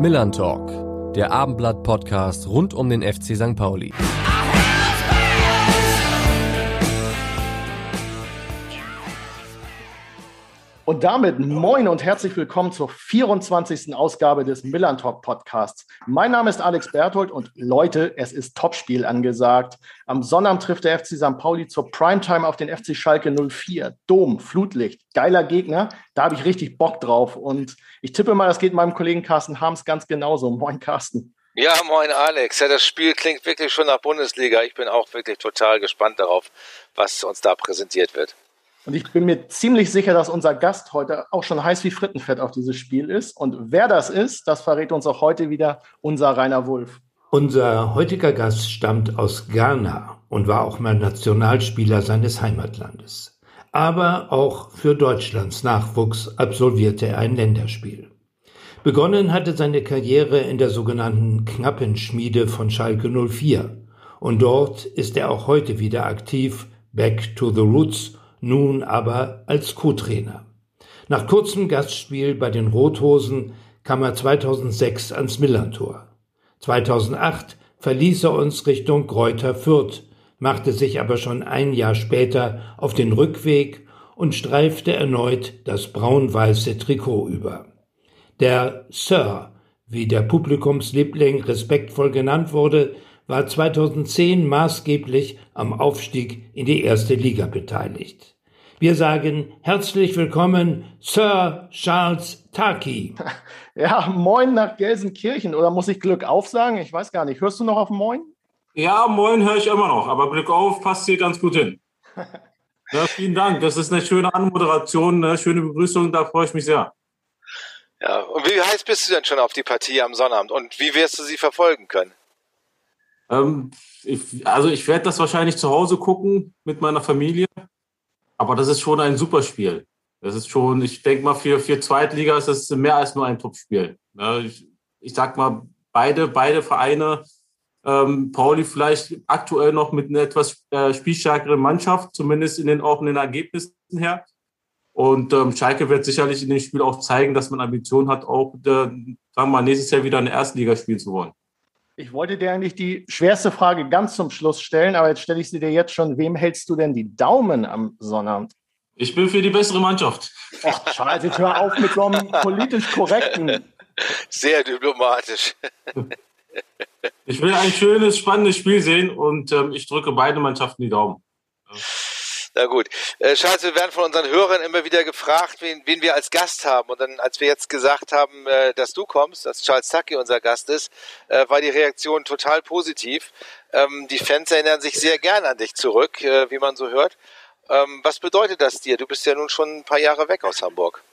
Millern Talk, der Abendblatt-Podcast rund um den FC St. Pauli. Und damit moin und herzlich willkommen zur 24. Ausgabe des Millern Talk Podcasts. Mein Name ist Alex Berthold und Leute, es ist Topspiel angesagt. Am Sonnabend trifft der FC St. Pauli zur Primetime auf den FC Schalke 04. Dom, Flutlicht, geiler Gegner. Da habe ich richtig Bock drauf. Und ich tippe mal, das geht meinem Kollegen Carsten Harms ganz genauso. Moin, Carsten. Ja, moin Alex. Ja, das Spiel klingt wirklich schon nach Bundesliga. Ich bin auch wirklich total gespannt darauf, was uns da präsentiert wird. Und ich bin mir ziemlich sicher, dass unser Gast heute auch schon heiß wie Frittenfett auf dieses Spiel ist. Und wer das ist, das verrät uns auch heute wieder unser Rainer Wulff. Unser heutiger Gast stammt aus Ghana und war auch mal Nationalspieler seines Heimatlandes. Aber auch für Deutschlands Nachwuchs absolvierte er ein Länderspiel. Begonnen hatte seine Karriere in der sogenannten Knappenschmiede von Schalke 04. Und dort ist er auch heute wieder aktiv, back to the roots nun aber als Co-Trainer. Nach kurzem Gastspiel bei den Rothosen kam er 2006 ans Millantor. 2008 verließ er uns Richtung Kräuter Fürth, machte sich aber schon ein Jahr später auf den Rückweg und streifte erneut das braun-weiße Trikot über. Der Sir, wie der Publikumsliebling respektvoll genannt wurde, war 2010 maßgeblich am Aufstieg in die erste Liga beteiligt. Wir sagen herzlich willkommen, Sir Charles Taki. Ja, moin nach Gelsenkirchen. Oder muss ich Glück auf sagen? Ich weiß gar nicht. Hörst du noch auf Moin? Ja, Moin höre ich immer noch. Aber Glück auf passt hier ganz gut hin. ja, vielen Dank. Das ist eine schöne Anmoderation, eine schöne Begrüßung. Da freue ich mich sehr. Ja, und wie heiß bist du denn schon auf die Partie am Sonnabend? Und wie wirst du sie verfolgen können? Ähm, ich, also ich werde das wahrscheinlich zu Hause gucken mit meiner Familie. Aber das ist schon ein super Spiel. Das ist schon, ich denke mal, für, für Zweitliga ist das mehr als nur ein Top-Spiel. Ja, ich, ich sag mal, beide, beide Vereine, ähm, Pauli vielleicht aktuell noch mit einer etwas äh, spielstärkeren Mannschaft, zumindest in den offenen Ergebnissen her. Und ähm, Schalke wird sicherlich in dem Spiel auch zeigen, dass man Ambitionen hat, auch äh, sagen wir mal, nächstes Jahr wieder eine Erstliga spielen zu wollen. Ich wollte dir eigentlich die schwerste Frage ganz zum Schluss stellen, aber jetzt stelle ich sie dir jetzt schon. Wem hältst du denn die Daumen am Sonnabend? Ich bin für die bessere Mannschaft. Ach, Charles, jetzt hör auf mit so einem politisch korrekten. Sehr diplomatisch. Ich will ein schönes, spannendes Spiel sehen und ähm, ich drücke beide Mannschaften die Daumen. Ja. Na gut. Äh, Charles, wir werden von unseren Hörern immer wieder gefragt, wen, wen wir als Gast haben. Und dann, als wir jetzt gesagt haben, äh, dass du kommst, dass Charles Tucky unser Gast ist, äh, war die Reaktion total positiv. Ähm, die Fans erinnern sich sehr gern an dich zurück, äh, wie man so hört. Ähm, was bedeutet das dir? Du bist ja nun schon ein paar Jahre weg aus Hamburg.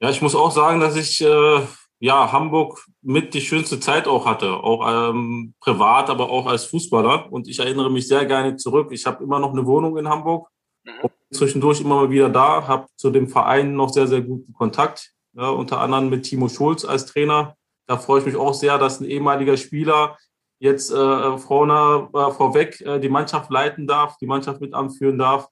Ja, ich muss auch sagen, dass ich äh, ja, Hamburg mit die schönste Zeit auch hatte, auch ähm, privat, aber auch als Fußballer. Und ich erinnere mich sehr gerne zurück. Ich habe immer noch eine Wohnung in Hamburg, mhm. zwischendurch immer mal wieder da, habe zu dem Verein noch sehr, sehr guten Kontakt, ja, unter anderem mit Timo Schulz als Trainer. Da freue ich mich auch sehr, dass ein ehemaliger Spieler jetzt äh, vorne äh, vorweg äh, die Mannschaft leiten darf, die Mannschaft mit anführen darf.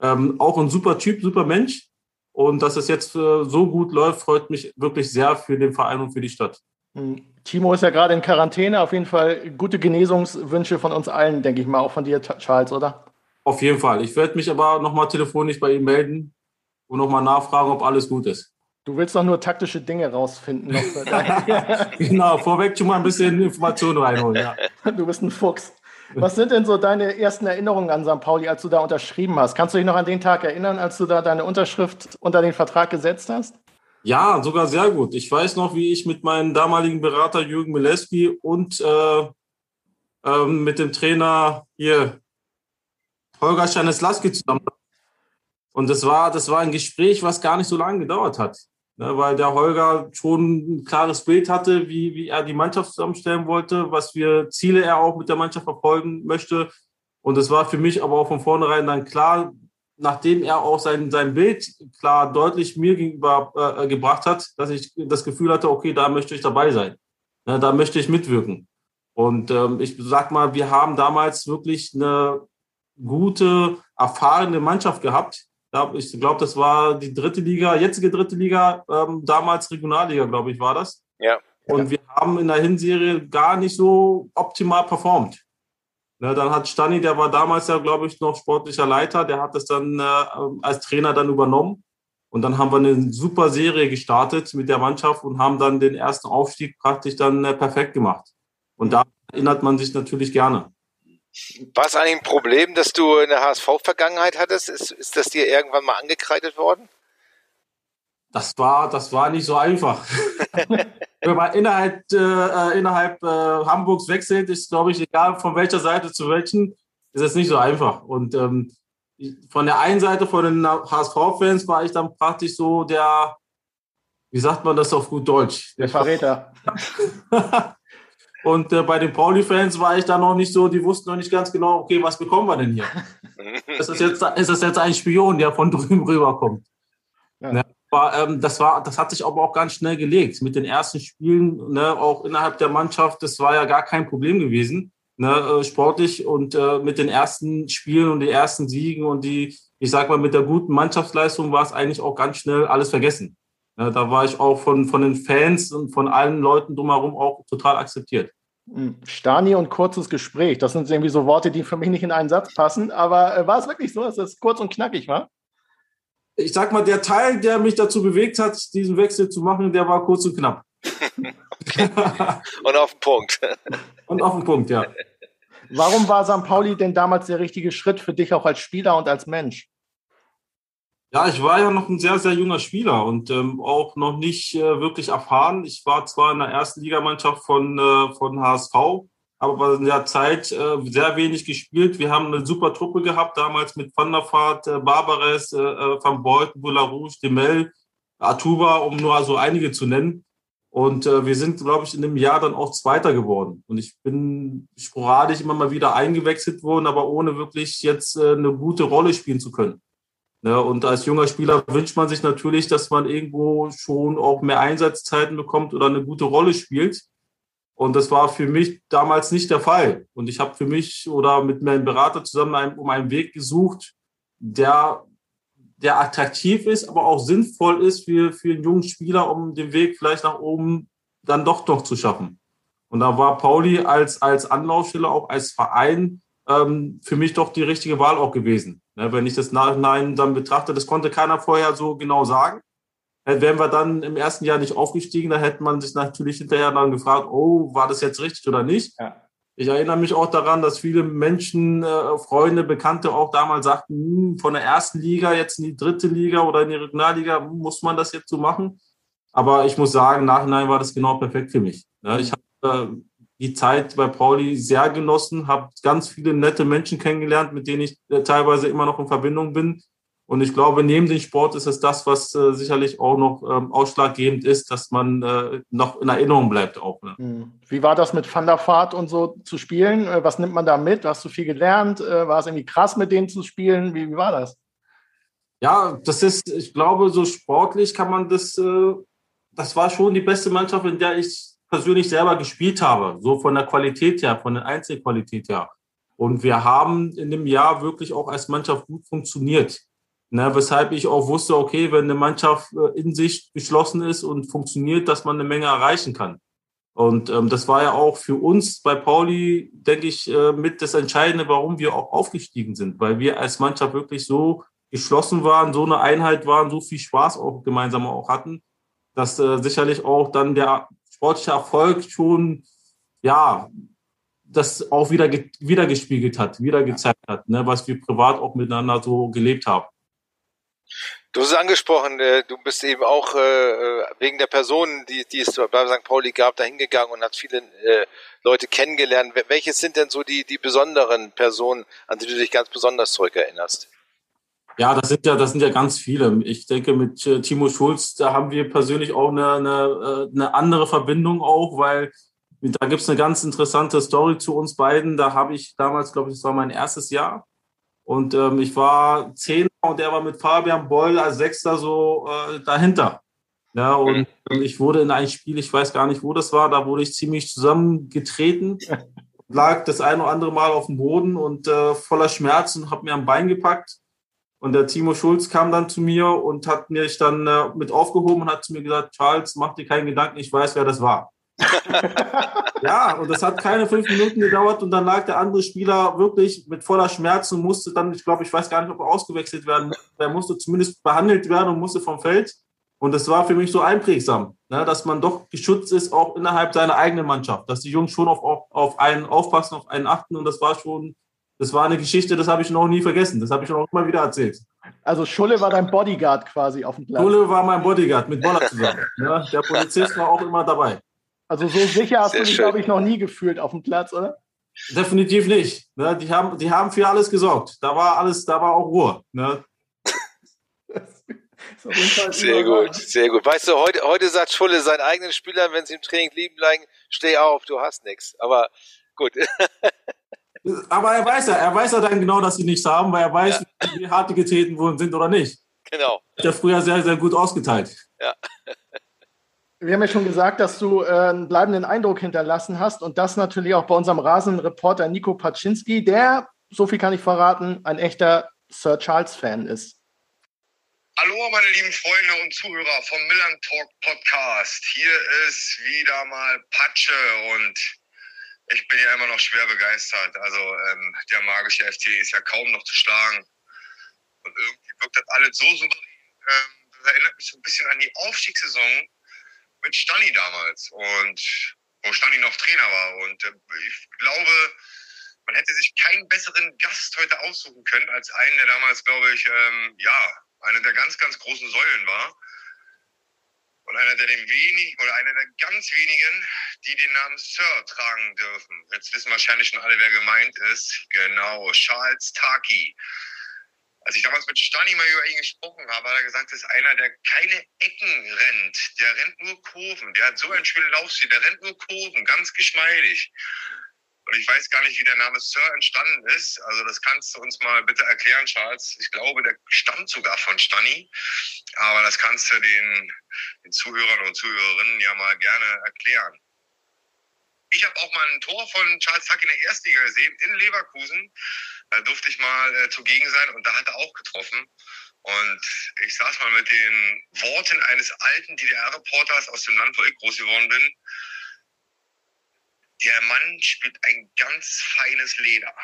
Ähm, auch ein super Typ, super Mensch. Und dass es jetzt äh, so gut läuft, freut mich wirklich sehr für den Verein und für die Stadt. Hm. Timo ist ja gerade in Quarantäne. Auf jeden Fall gute Genesungswünsche von uns allen, denke ich mal, auch von dir, Charles, oder? Auf jeden Fall. Ich werde mich aber nochmal telefonisch bei ihm melden und nochmal nachfragen, ob alles gut ist. Du willst doch nur taktische Dinge rausfinden. genau, vorweg schon mal ein bisschen Informationen reinholen. Ja. Du bist ein Fuchs. Was sind denn so deine ersten Erinnerungen an St. Pauli, als du da unterschrieben hast? Kannst du dich noch an den Tag erinnern, als du da deine Unterschrift unter den Vertrag gesetzt hast? Ja, sogar sehr gut. Ich weiß noch, wie ich mit meinem damaligen Berater Jürgen Mileski und äh, äh, mit dem Trainer hier Holger Stanislaski zusammen. Und das war, das war ein Gespräch, was gar nicht so lange gedauert hat ne, weil der Holger schon ein klares Bild hatte, wie, wie er die Mannschaft zusammenstellen wollte, was für Ziele er auch mit der Mannschaft verfolgen möchte. Und es war für mich aber auch von vornherein dann klar, nachdem er auch sein, sein Bild klar deutlich mir gegenüber äh, gebracht hat, dass ich das Gefühl hatte, okay, da möchte ich dabei sein. Ne, da möchte ich mitwirken. Und ähm, ich sag mal, wir haben damals wirklich eine gute, erfahrene Mannschaft gehabt, Ich glaube, das war die dritte Liga, jetzige dritte Liga, ähm, damals Regionalliga, glaube ich, war das. Ja. Und wir haben in der Hinserie gar nicht so optimal performt. Ne, dann hat Stani, der war damals ja, glaube ich, noch sportlicher Leiter, der hat das dann äh, als Trainer dann übernommen. Und dann haben wir eine super Serie gestartet mit der Mannschaft und haben dann den ersten Aufstieg praktisch dann äh, perfekt gemacht. Und da erinnert man sich natürlich gerne. War es eigentlich ein Problem, dass du eine HSV-Vergangenheit hattest? Ist, ist das dir irgendwann mal angekreidet worden? Das war, das war nicht so einfach. Wenn man innerhalb, äh, innerhalb äh, Hamburgs wechselt, ist, glaube ich, egal von welcher Seite zu welchen, ist es nicht so einfach. Und ähm, von der einen Seite, von den HSV-Fans, war ich dann praktisch so der, wie sagt man das auf gut Deutsch? Der Verräter. Und äh, bei den Pauli-Fans war ich da noch nicht so, die wussten noch nicht ganz genau, okay, was bekommen wir denn hier? ist, das jetzt, ist das jetzt ein Spion, der von drüben rüberkommt? Ja. Ne? Aber, ähm, das, war, das hat sich aber auch ganz schnell gelegt. Mit den ersten Spielen, ne, auch innerhalb der Mannschaft, das war ja gar kein Problem gewesen, ne, äh, sportlich. Und äh, mit den ersten Spielen und den ersten Siegen und die, ich sag mal, mit der guten Mannschaftsleistung war es eigentlich auch ganz schnell alles vergessen. Ja, da war ich auch von, von den Fans und von allen Leuten drumherum auch total akzeptiert. Hm, Stani und kurzes Gespräch, das sind irgendwie so Worte, die für mich nicht in einen Satz passen, aber äh, war es wirklich so, dass das kurz und knackig war? Ich sag mal, der Teil, der mich dazu bewegt hat, diesen Wechsel zu machen, der war kurz und knapp. und auf den Punkt. und auf den Punkt, ja. Warum war St. Pauli denn damals der richtige Schritt für dich auch als Spieler und als Mensch? Ja, ich war ja noch ein sehr, sehr junger Spieler und ähm, auch noch nicht äh, wirklich erfahren. Ich war zwar in der ersten Ligamannschaft von, äh, von HSV, aber in der Zeit äh, sehr wenig gespielt. Wir haben eine super Truppe gehabt, damals mit Van der Vaart, äh, Barbares, äh, äh Van Beuten, Boularouche, Demel, Atuba, um nur so einige zu nennen. Und äh, wir sind, glaube ich, in dem Jahr dann auch Zweiter geworden. Und ich bin sporadisch immer mal wieder eingewechselt worden, aber ohne wirklich jetzt äh, eine gute Rolle spielen zu können. Ne? Und als junger Spieler wünscht man sich natürlich, dass man irgendwo schon auch mehr Einsatzzeiten bekommt oder eine gute Rolle spielt. Und das war für mich damals nicht der Fall. Und ich habe für mich oder mit meinem Berater zusammen einen, um einen Weg gesucht, der, der attraktiv ist, aber auch sinnvoll ist für, für einen jungen Spieler, um den Weg vielleicht nach oben dann doch noch zu schaffen. Und da war Pauli als, als Anlaufstelle, auch als Verein, ähm, für mich doch die richtige Wahl auch gewesen. Ne, wenn ich das Nachhinein dann betrachte, das konnte keiner vorher so genau sagen. Äh, wären wir dann im ersten Jahr nicht aufgestiegen, da hätte man sich natürlich hinterher dann gefragt, oh, war das jetzt richtig oder nicht? Ja. Ich erinnere mich auch daran, dass viele Menschen, äh, Freunde, Bekannte auch damals sagten, hm, von der ersten Liga jetzt in die dritte Liga oder in die Regionalliga, muss man das jetzt so machen? Aber ich muss sagen, Nachhinein war das genau perfekt für mich. Ne, ich habe äh, die Zeit bei Pauli sehr genossen, habe ganz viele nette Menschen kennengelernt, mit denen ich äh, teilweise immer noch in Verbindung bin. Und ich glaube, neben dem Sport ist es das, was äh, sicherlich auch noch ähm, ausschlaggebend ist, dass man äh, noch in Erinnerung bleibt auch. Ne? Hm. Wie war das mit Van der Vaart und so zu spielen? Äh, was nimmt man da mit? Hast du viel gelernt? Äh, war es irgendwie krass, mit denen zu spielen? Wie, wie, war das? Ja, das ist, ich glaube, so sportlich kann man das, äh, das war schon die beste Mannschaft, in der ich persönlich selber gespielt habe, so von der Qualität her, von der Einzelqualität her. Und wir haben in dem Jahr wirklich auch als Mannschaft gut funktioniert. Ne, weshalb ich auch wusste, okay, wenn eine Mannschaft äh, in sich geschlossen ist und funktioniert, dass man eine Menge erreichen kann. Und ähm, das war ja auch für uns bei Pauli, denke ich, äh, mit das Entscheidende, warum wir auch aufgestiegen sind, weil wir als Mannschaft wirklich so geschlossen waren, so eine Einheit waren, so viel Spaß auch gemeinsam auch hatten, dass äh, sicherlich auch dann der sportlicher Erfolg schon, ja, das auch wieder wieder gespiegelt hat, wieder gezeigt hat, ne, was wir privat auch miteinander so gelebt haben. Du hast es angesprochen, äh, du bist eben auch äh, wegen der Personen, die, die es bei St. Pauli gab, da hingegangen und hast viele äh, Leute kennengelernt. Welches sind denn so die, die besonderen Personen, an die du dich ganz besonders zurückerinnerst? Ja, das sind ja, das sind ja ganz viele. Ich denke, mit äh, Timo Schulz, da haben wir persönlich auch eine, eine, äh, eine andere Verbindung auch, weil da gibt es eine ganz interessante Story zu uns beiden. Da habe ich damals, glaube ich, das war mein erstes Jahr. Und ähm, ich war Zehner und er war mit Fabian Boll als Sechster so äh, dahinter. Ja, und mhm. ich wurde in ein Spiel, ich weiß gar nicht, wo das war, da wurde ich ziemlich zusammengetreten, lag das ein oder andere Mal auf dem Boden und äh, voller Schmerzen, habe mir am Bein gepackt Und der Timo Schulz kam dann zu mir und hat mich dann äh, mit aufgehoben und hat zu mir gesagt, Charles, mach dir keinen Gedanken, ich weiß, wer das war. ja, und das hat keine fünf Minuten gedauert und dann lag der andere Spieler wirklich mit voller Schmerzen und musste dann, ich glaube, ich weiß gar nicht, ob er ausgewechselt werden musste. Er musste zumindest behandelt werden und musste vom Feld. Und das war für mich so einprägsam, ne, dass man doch geschützt ist, auch innerhalb seiner eigenen Mannschaft, dass die Jungs schon auf, auf, auf einen aufpassen, auf einen achten. Und das war schon, das war eine Geschichte, das habe ich noch nie vergessen. Das habe ich auch immer wieder erzählt. Also Schulle war dein Bodyguard quasi auf dem Platz. Schulle war mein Bodyguard mit Boller zusammen. ja, der Polizist war auch immer dabei. Also so sicher hast Sehr du dich, glaube ich, noch nie gefühlt auf dem Platz, oder? Definitiv nicht. Ne, die, haben, die haben für alles gesorgt. Da war alles, da war auch Ruhe. Ne? Sehr gut, sehr gut. Weißt du, heute, heute sagt Schulle seinen eigenen Spielern, wenn sie im Training lieben bleiben, steh auf, du hast nichts. Aber gut. Aber er weiß ja, er weiß ja dann genau, dass sie nichts haben, weil er weiß, ja. wie hart die getreten worden sind oder nicht. Genau. Hat er früher sehr, sehr gut ausgeteilt. Ja. Wir haben ja schon gesagt, dass du äh, einen bleibenden Eindruck hinterlassen hast und das natürlich auch bei unserem Rasenreporter Nico Paczynski, der, so viel kann ich verraten, ein echter Sir Charles-Fan ist. Hallo, meine lieben Freunde und Zuhörer vom Millern Talk Podcast. Hier ist wieder mal Patsche und ich bin ja immer noch schwer begeistert. Also ähm, der magische FC ist ja kaum noch zu schlagen. Und irgendwie wirkt das alles so souverän. Ähm, das erinnert mich so ein bisschen an die Aufstiegssaison mit Stani damals und wo Stani noch Trainer war. Und äh, ich glaube, man hätte sich keinen besseren Gast heute aussuchen können als einen, der damals, glaube ich, ähm, ja, einer der ganz, ganz großen Säulen war. Und einer der den wenig oder einer der ganz wenigen, die den Namen Sir tragen dürfen. Jetzt wissen wahrscheinlich schon alle, wer gemeint ist. Genau, Charles Taki. Als ich damals mit Stani mal über ihn gesprochen habe, hat er gesagt, das ist einer, der keine Ecken rennt. Der rennt nur Kurven. Der hat so einen schönen Laufstil. Der rennt nur Kurven, ganz geschmeidig. Und ich weiß gar nicht, wie der Name Sir entstanden ist. Also das kannst du uns mal bitte erklären, Charles. Ich glaube, der stammt sogar von Stani. Aber das kannst du den, den Zuhörern und Zuhörerinnen ja mal gerne erklären. Ich habe auch mal ein Tor von Charles Tuck in der Erstliga gesehen, in Leverkusen. Da durfte ich mal äh, zugegen sein und da hat er auch getroffen. Und ich saß mal mit den Worten eines alten DDR-Reporters aus dem Land, wo ich groß geworden bin der Mann spielt ein ganz feines Leder.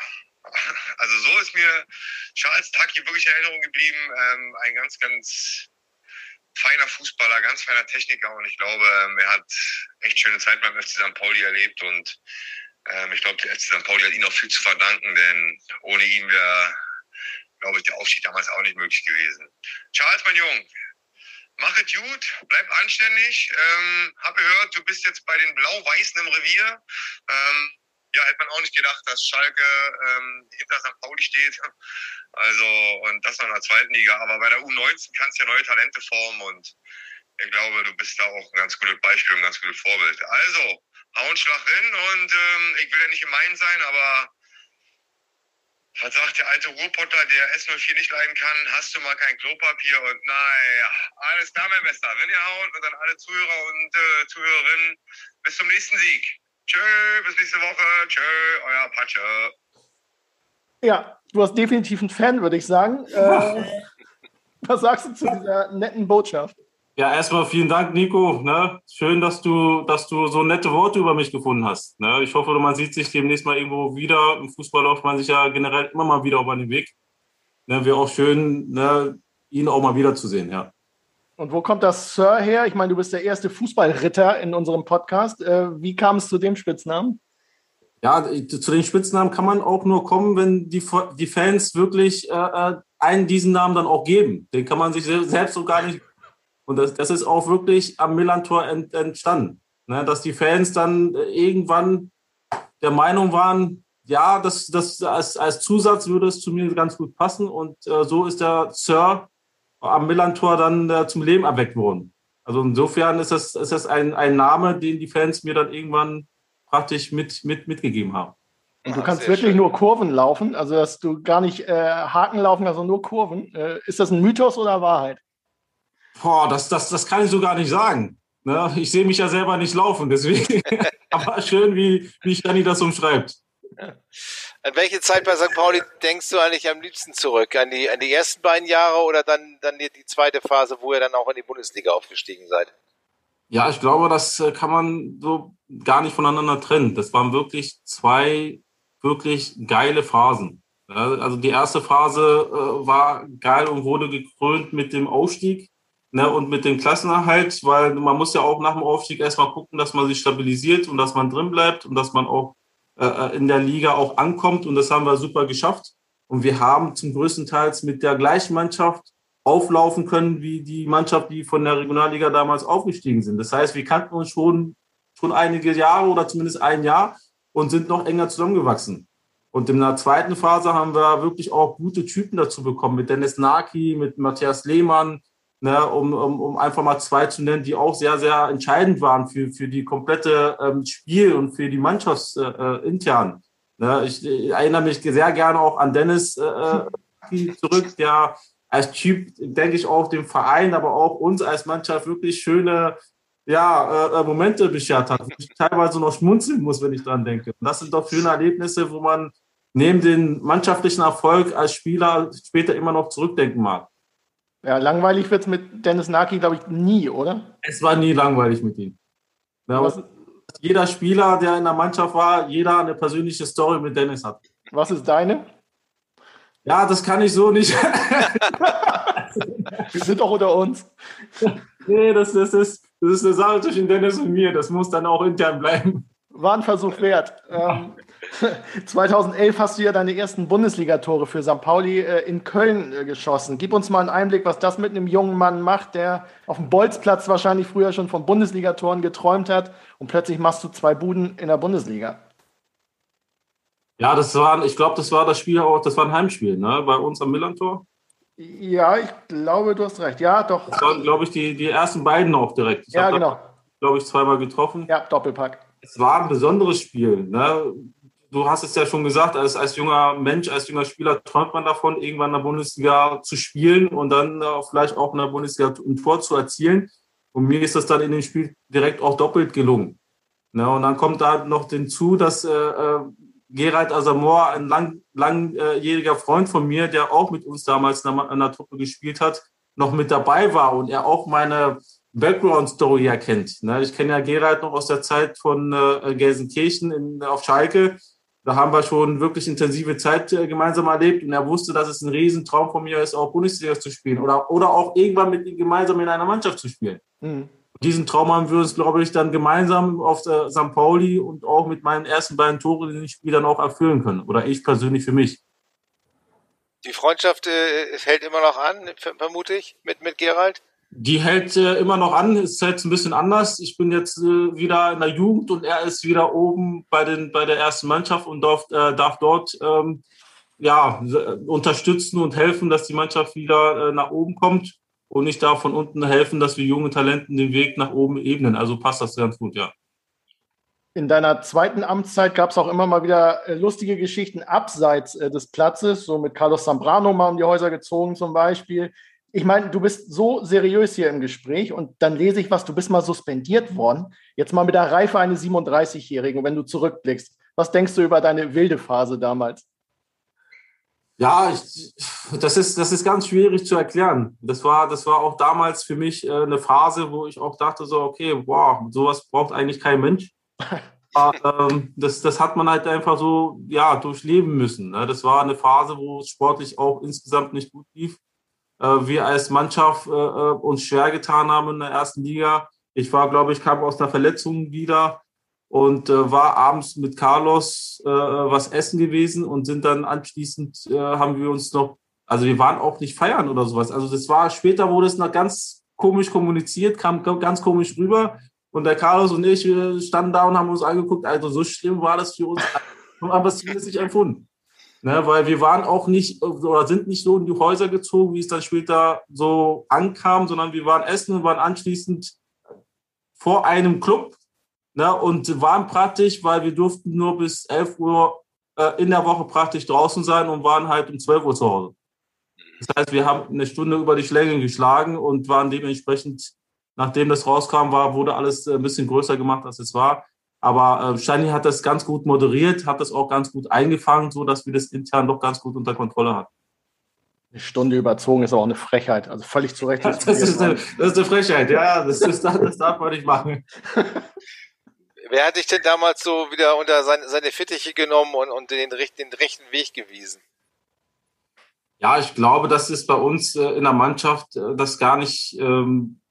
Also so ist mir Charles Taki wirklich in Erinnerung geblieben. Ähm, ein ganz, ganz feiner Fußballer, ganz feiner Techniker und ich glaube, ähm, er hat echt schöne Zeit beim FC St. Pauli erlebt und ähm, ich glaube, der FC St. Pauli hat ihm auch viel zu verdanken, denn ohne ihn wäre, glaube ich, der Aufstieg damals auch nicht möglich gewesen. Charles, mein Junge, mach es gut, bleib anständig. Ähm, hab gehört, du bist jetzt bei den Blau-Weißen im Revier. Ähm, ja, hätte man auch nicht gedacht, dass Schalke ähm, hinter St. Pauli steht. Also, und das noch in der zweiten Liga. Aber bei der U19 kannst du ja neue Talente formen und ich glaube, du bist da auch ein ganz gutes Beispiel ein ganz gutes Vorbild. Also, hau einen Schlag hin und ähm, ich will ja nicht gemein sein, aber was sagt der alte Ruhrpotter, der S04 nicht leiden kann? Hast du mal kein Klopapier? Und naja, alles klar, mein Bester. hauen und dann alle Zuhörer und äh, Zuhörerinnen. Bis zum nächsten Sieg. Tschö, bis nächste Woche. Tschö, euer Patsche. Ja, du hast definitiv einen Fan, würde ich sagen. Äh, was sagst du zu dieser netten Botschaft? Ja, erstmal vielen Dank, Nico. Ne? Schön, dass du, dass du so nette Worte über mich gefunden hast. Ne? Ich hoffe, man sieht sich demnächst mal irgendwo wieder. Im Fußball läuft man sich ja generell immer mal wieder über den Weg. Ne? Wäre auch schön, ne? ihn auch mal wiederzusehen, ja. Und wo kommt das Sir her? Ich meine, du bist der erste Fußballritter in unserem Podcast. Äh, wie kam es zu dem Spitznamen? Ja, zu den Spitznamen kann man auch nur kommen, wenn die, die Fans wirklich äh, äh einen diesen Namen dann auch geben. Den kann man sich selbst so gar nicht und das, das ist auch wirklich am Millantor ent, entstanden. Ne? Dass die Fans dann irgendwann der Meinung waren, ja, das, das als, als Zusatz würde es zu mir ganz gut passen. Und äh, so ist der Sir am Millantor dann äh, zum Leben erweckt worden. Also insofern ist das, ist das ein, ein Name, den die Fans mir dann irgendwann praktisch mit, mit, mitgegeben haben. Und du kannst wirklich schön. nur Kurven laufen, also dass du gar nicht äh, Haken laufen, also nur Kurven. Äh, ist das ein Mythos oder Wahrheit? Boah, das, das, das kann ich so gar nicht sagen. Ne? Ich sehe mich ja selber nicht laufen, deswegen. Aber schön, wie, wie Stani das umschreibt. An welche Zeit bei St. Pauli denkst du eigentlich am liebsten zurück? An die, an die ersten beiden Jahre oder dann, dann die, die zweite Phase, wo ihr dann auch in die Bundesliga aufgestiegen seid? Ja, ich glaube, das äh, kann man so gar nicht voneinander trennen. Das waren wirklich zwei wirklich geile Phasen. Also die erste Phase äh, war geil und wurde gekrönt mit dem Aufstieg ne, und mit dem Klassenerhalt, weil man muss ja auch nach dem Aufstieg erstmal gucken, dass man sich stabilisiert und dass man drin bleibt und dass man auch äh, äh, in der Liga auch ankommt. Und das haben wir super geschafft. Und wir haben zum größten Teil mit der gleichen Mannschaft auflaufen können, wie die Mannschaft, die von der Regionalliga damals aufgestiegen sind. Das heißt, wir kannten uns schon, schon einige Jahre oder zumindest ein Jahr und sind noch enger zusammengewachsen. Und in der zweiten Phase haben wir wirklich auch gute Typen dazu bekommen, mit Dennis Naki, mit Matthias Lehmann, ne, um, um, um einfach mal zwei zu nennen, die auch sehr, sehr entscheidend waren für, für die komplette ähm, Spiel und für die Mannschaft äh, äh, intern. Ne, ich, ich, erinnere mich sehr gerne auch an Dennis äh, äh zurück, der als Typ, denke ich, auch dem Verein, aber auch uns als Mannschaft wirklich schöne ja, äh, äh, Momente beschert hat, wo ich teilweise noch schmunzeln muss, wenn ich dran denke. Und das sind doch schöne Erlebnisse, wo man neben dem mannschaftlichen Erfolg als Spieler später immer noch zurückdenken mag. Ja, langweilig wird es mit Dennis Naki, glaube ich, nie, oder? Es war nie langweilig mit ihm. Ja, jeder Spieler, der in der Mannschaft war, jeder eine persönliche Story mit Dennis hat. Was ist deine? Ja, das kann ich so nicht. Wir sind doch unter uns. Nee, das, das, ist, das ist eine Sache zwischen Dennis und mir. Das muss dann auch intern bleiben. War ein Versuch wert. Ähm, 2011 hast du ja deine ersten Bundesligatore für St. Pauli äh, in Köln äh, geschossen. Gib uns mal einen Einblick, was das mit einem jungen Mann macht, der auf dem Bolzplatz wahrscheinlich früher schon von Bundesligatoren geträumt hat und plötzlich machst du zwei Buden in der Bundesliga. Ja, das war, ich glaube, das war das Spiel auch, das war ein Heimspiel, ne? Bei uns am Millantor. Ja, ich glaube, du hast recht. Ja, doch. Das waren, glaube ich, die, die ersten beiden auch direkt. Ich ja, genau. Glaube ich, zweimal getroffen. Ja, Doppelpack. Es war ein besonderes Spiel. Ne? Du hast es ja schon gesagt, als, als junger Mensch, als junger Spieler träumt man davon, irgendwann in der Bundesliga zu spielen und dann äh, vielleicht auch in der Bundesliga ein Tor zu erzielen. Und mir ist das dann in dem Spiel direkt auch doppelt gelungen. Ne? Und dann kommt da noch hinzu, dass äh, äh Gerald Asamoah, ein lang, langjähriger Freund von mir, der auch mit uns damals in der, in der Truppe gespielt hat, noch mit dabei war und er auch meine Background-Story erkennt. Ne? Ich kenne ja Gerald noch aus der Zeit von äh, Gelsenkirchen auf Schalke. Da haben wir schon wirklich intensive Zeit äh, gemeinsam erlebt und er wusste, dass es ein Riesentraum von mir ist, auch Bundesliga zu spielen oder, oder auch irgendwann mit ihm gemeinsam in einer Mannschaft zu spielen. Mhm diesen Traum haben wir uns, glaube ich, dann gemeinsam auf der St. Pauli und auch mit meinen ersten beiden Toren in den Spielern auch erfüllen können. Oder ich persönlich für mich. Die Freundschaft äh, hält immer noch an, vermute ich, mit, mit Gerald? Die hält äh, immer noch an, ist jetzt ein bisschen anders. Ich bin jetzt äh, wieder in der Jugend und er ist wieder oben bei, den, bei der ersten Mannschaft und darf, äh, darf dort ähm, ja, unterstützen und helfen, dass die Mannschaft wieder äh, nach oben kommt und ich darf von unten helfen, dass wir junge Talenten den Weg nach oben ebnen. Also passt das ganz gut, ja. In deiner zweiten Amtszeit gab es auch immer mal wieder äh, lustige Geschichten abseits äh, des Platzes, so mit Carlos Zambrano mal um die Häuser gezogen zum Beispiel. Ich meine, du bist so seriös hier im Gespräch und dann lese ich was, du bist mal suspendiert worden. Jetzt mal mit der Reife eines 37-Jährigen, wenn du zurückblickst. Was denkst du über deine wilde Phase damals? Ja, ich, das, ist, das ist ganz schwierig zu erklären. Das war, das war auch damals für mich äh, eine Phase, wo ich auch dachte, so, okay, wow, sowas braucht eigentlich kein Mensch. Aber, ähm, das, das hat man halt einfach so ja, durchleben müssen. Ne? Das war eine Phase, wo es sportlich auch insgesamt nicht gut lief. Äh, wir als Mannschaft äh, äh uns schwer getan haben in der ersten Liga. Ich war, glaube ich, kam aus einer Verletzung wieder und äh, war abends mit Carlos äh, was essen gewesen und sind dann anschließend äh, haben wir uns noch, also wir waren auch nicht feiern oder sowas. Also das war später wurde es noch ganz komisch kommuniziert, kam ganz komisch rüber und der Carlos und ich standen da und haben uns angeguckt, also so schlimm war das für uns, haben wir es nicht empfunden. Ne, weil wir waren auch nicht oder sind nicht so in die Häuser gezogen, wie es dann später so ankam, sondern wir waren essen und waren anschließend vor einem Club Ne, und waren praktisch, weil wir durften nur bis 11 Uhr äh, in der Woche praktisch draußen sein und waren halt um 12 Uhr zu Hause. Das heißt, wir haben eine Stunde über die Schläge geschlagen und waren dementsprechend, nachdem das rauskam, war, wurde alles äh, ein bisschen größer gemacht, als es war. Aber äh, Steini hat das ganz gut moderiert, hat das auch ganz gut eingefangen, so dass wir das intern doch ganz gut unter Kontrolle hatten. Eine Stunde überzogen ist auch eine Frechheit. Also völlig zu Recht. Das ist, eine, das ist eine Frechheit, ja, das, ist, das darf man nicht machen. Wer hat dich denn damals so wieder unter seine, seine Fittiche genommen und, und den, den rechten Weg gewiesen? Ja, ich glaube, das ist bei uns äh, in der Mannschaft, äh, das gar nicht ähm,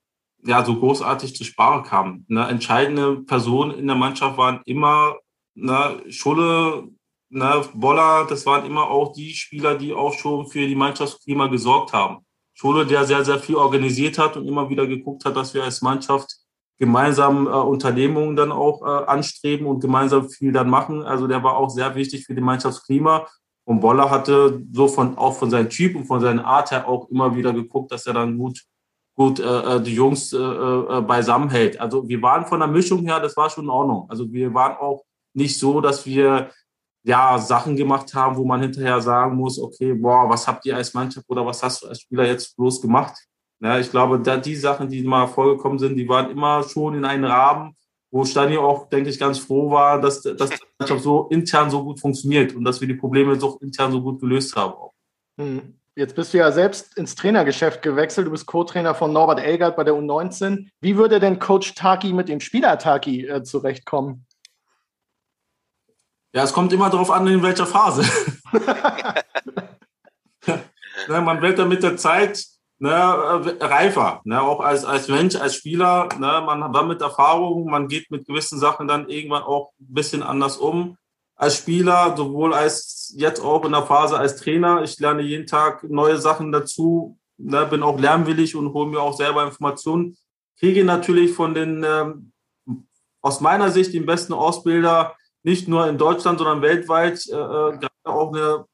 ja, so großartig zur Sprache kam. Eine entscheidende Person in der Mannschaft waren immer ne, Schulle, ne, Boller, das waren immer auch die Spieler, die auch schon für die Mannschaftsklima gesorgt haben. Schule, der sehr, sehr viel organisiert hat und immer wieder geguckt hat, dass wir als Mannschaft gemeinsam äh, Unternehmungen dann auch äh, anstreben und gemeinsam viel dann machen. Also der war auch sehr wichtig für die Mannschaftsklima. Und Boller hatte so von, auch von seinem Typ und von seiner Art her auch immer wieder geguckt, dass er dann gut, gut äh, äh die Jungs äh, äh, beisammen hält. Also wir waren von der Mischung her, das war schon in Ordnung. Also wir waren auch nicht so, dass wir ja Sachen gemacht haben, wo man hinterher sagen muss, okay, boah, was habt ihr als Mannschaft oder was hast du als Spieler jetzt bloß gemacht? Ja, ich glaube, da die Sachen, die mal vorgekommen sind, die waren immer schon in einem Rahmen, wo Stani auch, denke ich, ganz froh war, dass, dass die Mannschaft so intern so gut funktioniert und dass wir die Probleme so intern so gut gelöst haben. Hm. Jetzt bist du ja selbst ins Trainergeschäft gewechselt. Du bist Co-Trainer von Norbert Elgert bei der U19. Wie würde denn Coach Taki mit dem Spieler Taki äh, zurechtkommen? Ja, es kommt immer darauf an, in welcher Phase. ja, man wird dann mit der Zeit ne, reifer, ne, auch als, als Mensch, als Spieler. Ne, man hat mit Erfahrung, man geht mit gewissen Sachen dann irgendwann auch ein bisschen anders um. Als Spieler, sowohl als jetzt auch in der Phase als Trainer. Ich lerne jeden Tag neue Sachen dazu, ne, bin auch lernwillig und hole mir auch selber Informationen. Kriege natürlich von den, ähm, aus meiner Sicht, den besten Ausbilder, nicht nur in Deutschland, sondern weltweit, äh, äh auch eine,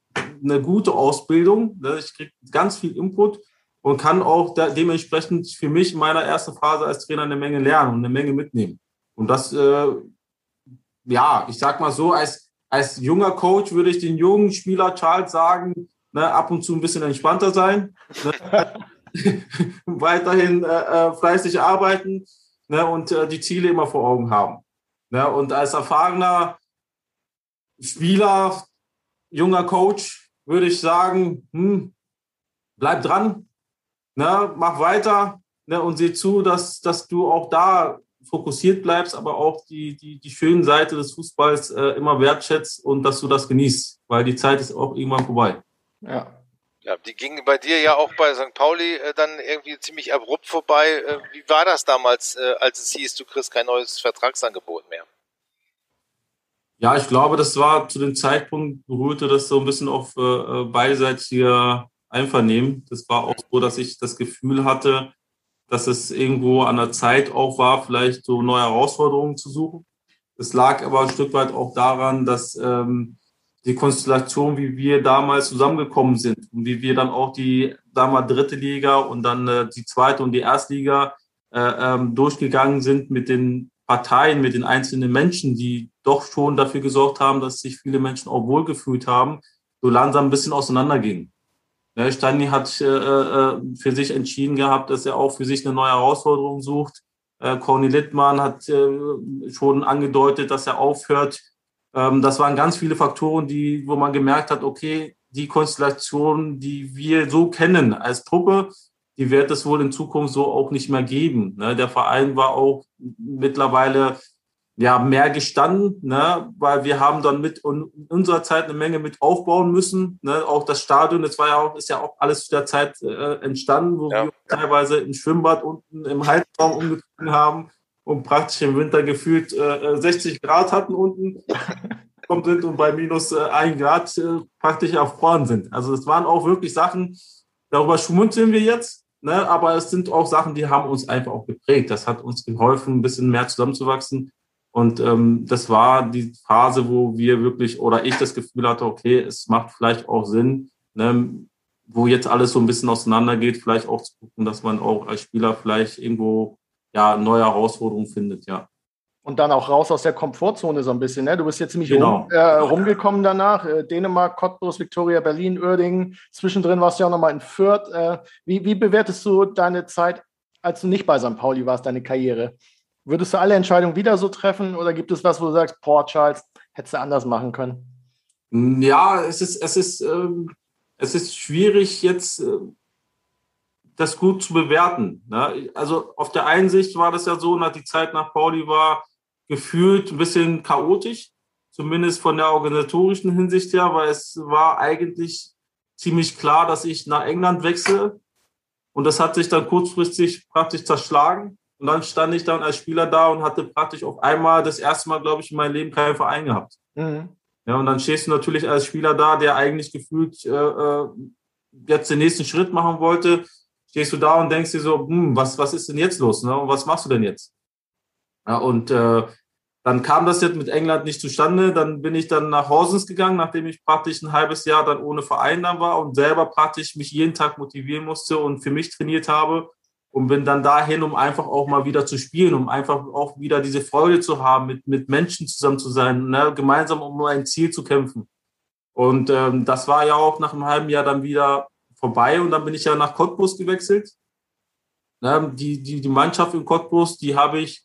eine gute Ausbildung. Ne. Ich kriege ganz viel Input und kann auch da dementsprechend für mich in meiner ersten Phase als Trainer eine Menge lernen und eine Menge mitnehmen. Und das, äh, ja, ich sag mal so, als, als junger Coach würde ich den jungen Spieler Charles sagen, ne, ab und zu ein bisschen entspannter sein, ne, weiterhin äh, äh, fleißig arbeiten ne, und äh, die Ziele immer vor Augen haben. Ne, und als erfahrener Spieler, junger Coach, würde ich sagen, hm, bleib dran, ne, mach weiter ne, und sieh zu, dass, dass du auch da fokussiert bleibst, aber auch die, die, die schönen Seite des Fußballs äh, immer wertschätzt und dass du das genießt, weil die Zeit ist auch irgendwann vorbei. Ja. Ja, die ging bei dir ja auch bei St. Pauli äh, dann irgendwie ziemlich abrupt vorbei. Äh, wie war das damals, äh, als es hieß, du kriegst kein neues Vertragsangebot mehr? Ja, ich glaube, das war zu dem Zeitpunkt, beruhte das so ein bisschen auf äh, äh beidseitiger Einvernehmen. Das war auch so, dass ich das Gefühl hatte, dass es irgendwo an der Zeit auch war, vielleicht so neue Herausforderungen zu suchen. Es lag aber ein Stück weit auch daran, dass ähm, die Konstellation, wie wir damals zusammengekommen sind und wie wir dann auch die damals dritte Liga und dann äh, die zweite und die Erstliga äh, ähm, durchgegangen sind mit den Parteien, mit den einzelnen Menschen, die doch schon dafür gesorgt haben, dass sich viele Menschen auch wohlgefühlt haben, so langsam ein bisschen auseinandergingen. Ne, Stani hat äh, äh, für sich entschieden gehabt, dass er auch für sich eine neue Herausforderung sucht. Äh, Conny Littmann hat äh, schon angedeutet, dass er aufhört. Ähm, das waren ganz viele Faktoren, die, wo man gemerkt hat, okay, die Konstellation, die wir so kennen als Truppe, die wird es wohl in Zukunft so auch nicht mehr geben. Ne? Der Verein war auch mittlerweile ja, mehr gestanden, ne, weil wir haben dann mit in unserer Zeit eine Menge mit aufbauen müssen. Ne, auch das Stadion, das war ja auch, ist ja auch alles zu der Zeit äh, entstanden, wo ja. wir teilweise im Schwimmbad unten im Heizraum umgezogen haben und praktisch im Winter gefühlt äh, 60 Grad hatten unten kommt sind und bei minus äh, 1 Grad äh, praktisch erfroren sind. Also es waren auch wirklich Sachen, darüber schmunzeln wir jetzt, ne, aber es sind auch Sachen, die haben uns einfach auch geprägt. Das hat uns geholfen, ein bisschen mehr zusammenzuwachsen und ähm, das war die Phase, wo wir wirklich oder ich das Gefühl hatte, okay, es macht vielleicht auch Sinn, ne, wo jetzt alles so ein bisschen auseinandergeht, vielleicht auch zu gucken, dass man auch als Spieler vielleicht irgendwo ja neue Herausforderungen findet, ja. Und dann auch raus aus der Komfortzone so ein bisschen. Ne? Du bist jetzt ziemlich genau. rum, äh, rumgekommen danach. Äh, Dänemark, Cottbus, Victoria, Berlin, Uerdingen. Zwischendrin warst du ja auch nochmal in Fürth. Äh, wie, wie bewertest du deine Zeit, als du nicht bei St. Pauli warst, deine Karriere? Würdest du alle Entscheidungen wieder so treffen oder gibt es was, wo du sagst, Port Charles, hättest du anders machen können? Ja, es ist, es ist, ähm, es ist schwierig jetzt äh, das gut zu bewerten. Ne? Also auf der einen Sicht war das ja so, nach die Zeit nach Pauli war gefühlt ein bisschen chaotisch, zumindest von der organisatorischen Hinsicht her, weil es war eigentlich ziemlich klar, dass ich nach England wechsle. Und das hat sich dann kurzfristig praktisch zerschlagen. Und dann stand ich dann als Spieler da und hatte praktisch auf einmal das erste Mal, glaube ich, in meinem Leben keinen Verein gehabt. Mhm. Ja, und dann stehst du natürlich als Spieler da, der eigentlich gefühlt äh, äh jetzt den nächsten Schritt machen wollte, stehst du da und denkst dir so, hm, was, was ist denn jetzt los? Ne? Und was machst du denn jetzt? Ja, und äh, dann kam das jetzt mit England nicht zustande. Dann bin ich dann nach Horsens gegangen, nachdem ich praktisch ein halbes Jahr dann ohne Verein dann war und selber praktisch mich jeden Tag motivieren musste und für mich trainiert habe und bin dann dahin, um einfach auch mal wieder zu spielen, um einfach auch wieder diese Freude zu haben, mit, mit Menschen zusammen zu sein, ne? gemeinsam um ein Ziel zu kämpfen. Und ähm, das war ja auch nach einem halben Jahr dann wieder vorbei und dann bin ich ja nach Cottbus gewechselt. Ja, die, die, die Mannschaft in Cottbus, die habe ich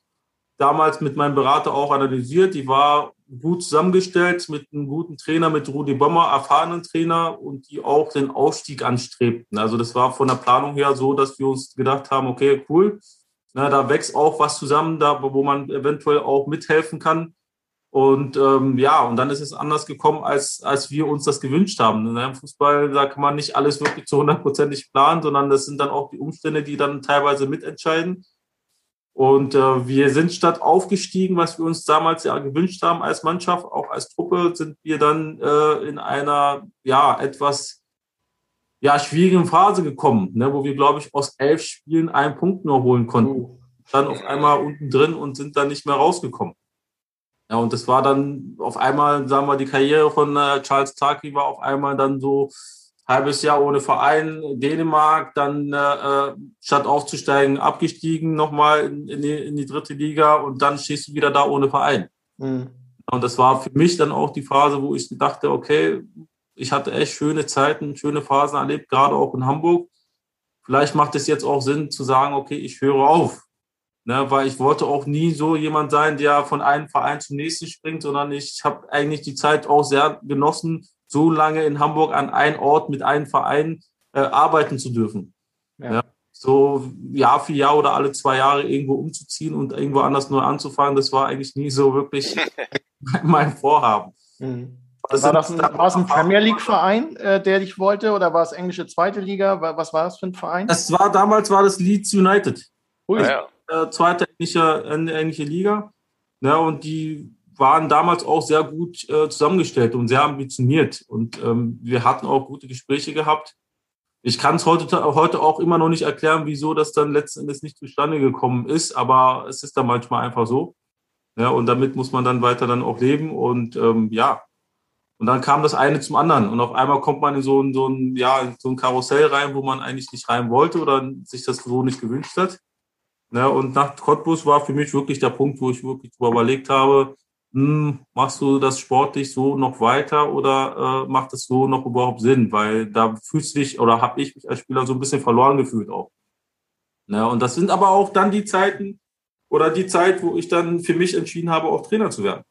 damals mit meinem Berater auch analysiert. Die war gut zusammengestellt mit einem guten Trainer, mit Rudi Bommer, erfahrenen Trainer und die auch den Aufstieg anstrebten. Also das war von der Planung her so, dass wir uns gedacht haben, okay, cool, na, da wächst auch was zusammen, da wo man eventuell auch mithelfen kann. Und ähm, ja, und dann ist es anders gekommen, als, als wir uns das gewünscht haben. Im Fußball, da kann man nicht alles wirklich zu hundertprozentig planen, sondern das sind dann auch die Umstände, die dann teilweise mitentscheiden. Und äh, wir sind statt aufgestiegen, was wir uns damals ja gewünscht haben als Mannschaft, auch als Truppe, sind wir dann äh, in einer ja etwas ja schwierigen Phase gekommen, ne, wo wir glaube ich aus elf Spielen einen Punkt nur holen konnten. Oh. Dann auf einmal unten drin und sind dann nicht mehr rausgekommen. Ja, und das war dann auf einmal, sagen wir, die Karriere von äh, Charles Taki war auf einmal dann so halbes Jahr ohne Verein, Dänemark, dann äh, statt aufzusteigen, abgestiegen nochmal in, in, die, in die dritte Liga und dann stehst du wieder da ohne Verein. Mhm. Und das war für mich dann auch die Phase, wo ich dachte, okay, ich hatte echt schöne Zeiten, schöne Phasen erlebt, gerade auch in Hamburg. Vielleicht macht es jetzt auch Sinn zu sagen, okay, ich höre auf. Ne, weil ich wollte auch nie so jemand sein, der von einem Verein zum nächsten springt, sondern ich habe eigentlich die Zeit auch sehr genossen, so lange in Hamburg an einem Ort mit einem Verein äh, arbeiten zu dürfen. Ja. ja. so Jahr für Jahr oder alle zwei Jahre irgendwo umzuziehen und irgendwo anders neu anzufangen, das war eigentlich nie so wirklich mein Vorhaben. Mhm. Das war, das ein, war es ein Premier League-Verein, äh, der dich wollte, oder war es englische zweite Liga? Was war das für ein Verein? Das war damals war das Leeds United. Ui. Ja, ja äh, zweite englische, englische Liga. Ja, ne, und die waren damals auch sehr gut äh, zusammengestellt und sehr ambitioniert. Und ähm, wir hatten auch gute Gespräche gehabt. Ich kann es heute, heute auch immer noch nicht erklären, wieso das dann letzten Endes nicht zustande gekommen ist, aber es ist dann manchmal einfach so. Ja, und damit muss man dann weiter dann auch leben. Und ähm, ja, und dann kam das eine zum anderen. Und auf einmal kommt man in so ein, so ein, ja, so ein Karussell rein, wo man eigentlich nicht rein wollte oder sich das so nicht gewünscht hat. Ne, und nach Cottbus war für mich wirklich der Punkt, wo ich wirklich überlegt habe, hm, machst du das sportlich so noch weiter oder äh, macht es so noch überhaupt Sinn? Weil da fühlst du dich oder habe ich mich als Spieler so ein bisschen verloren gefühlt auch. Ne, und das sind aber auch dann die Zeiten oder die Zeit, wo ich dann für mich entschieden habe, auch Trainer zu werden.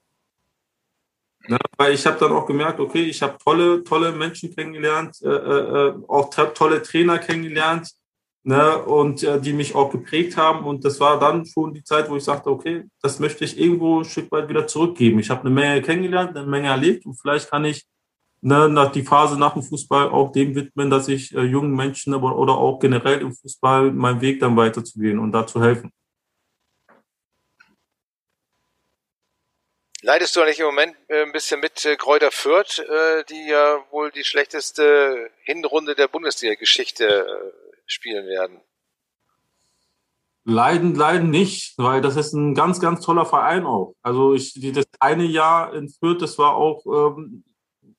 Ne, weil ich habe dann auch gemerkt, okay, ich habe tolle, tolle Menschen kennengelernt, äh, äh, äh auch tolle Trainer kennengelernt, ne, und äh, die mich auch geprägt haben. Und das war dann schon die Zeit, wo ich sagte, okay, das möchte ich irgendwo ein Stück weit wieder zurückgeben. Ich habe eine Menge kennengelernt, eine Menge erlebt und vielleicht kann ich ne, nach die Phase nach dem Fußball auch dem widmen, dass ich äh, jungen Menschen aber, oder auch generell im Fußball meinen Weg dann weiterzugehen und da zu helfen. Leidest du eigentlich im Moment äh, ein bisschen mit äh, Kräuter Fürth, äh, die ja wohl die schlechteste Hinrunde der Bundesliga-Geschichte spielen werden. Leiden, leiden nicht, weil das ist ein ganz, ganz toller Verein auch. Also ich, das eine Jahr in Fürth, das war auch ähm,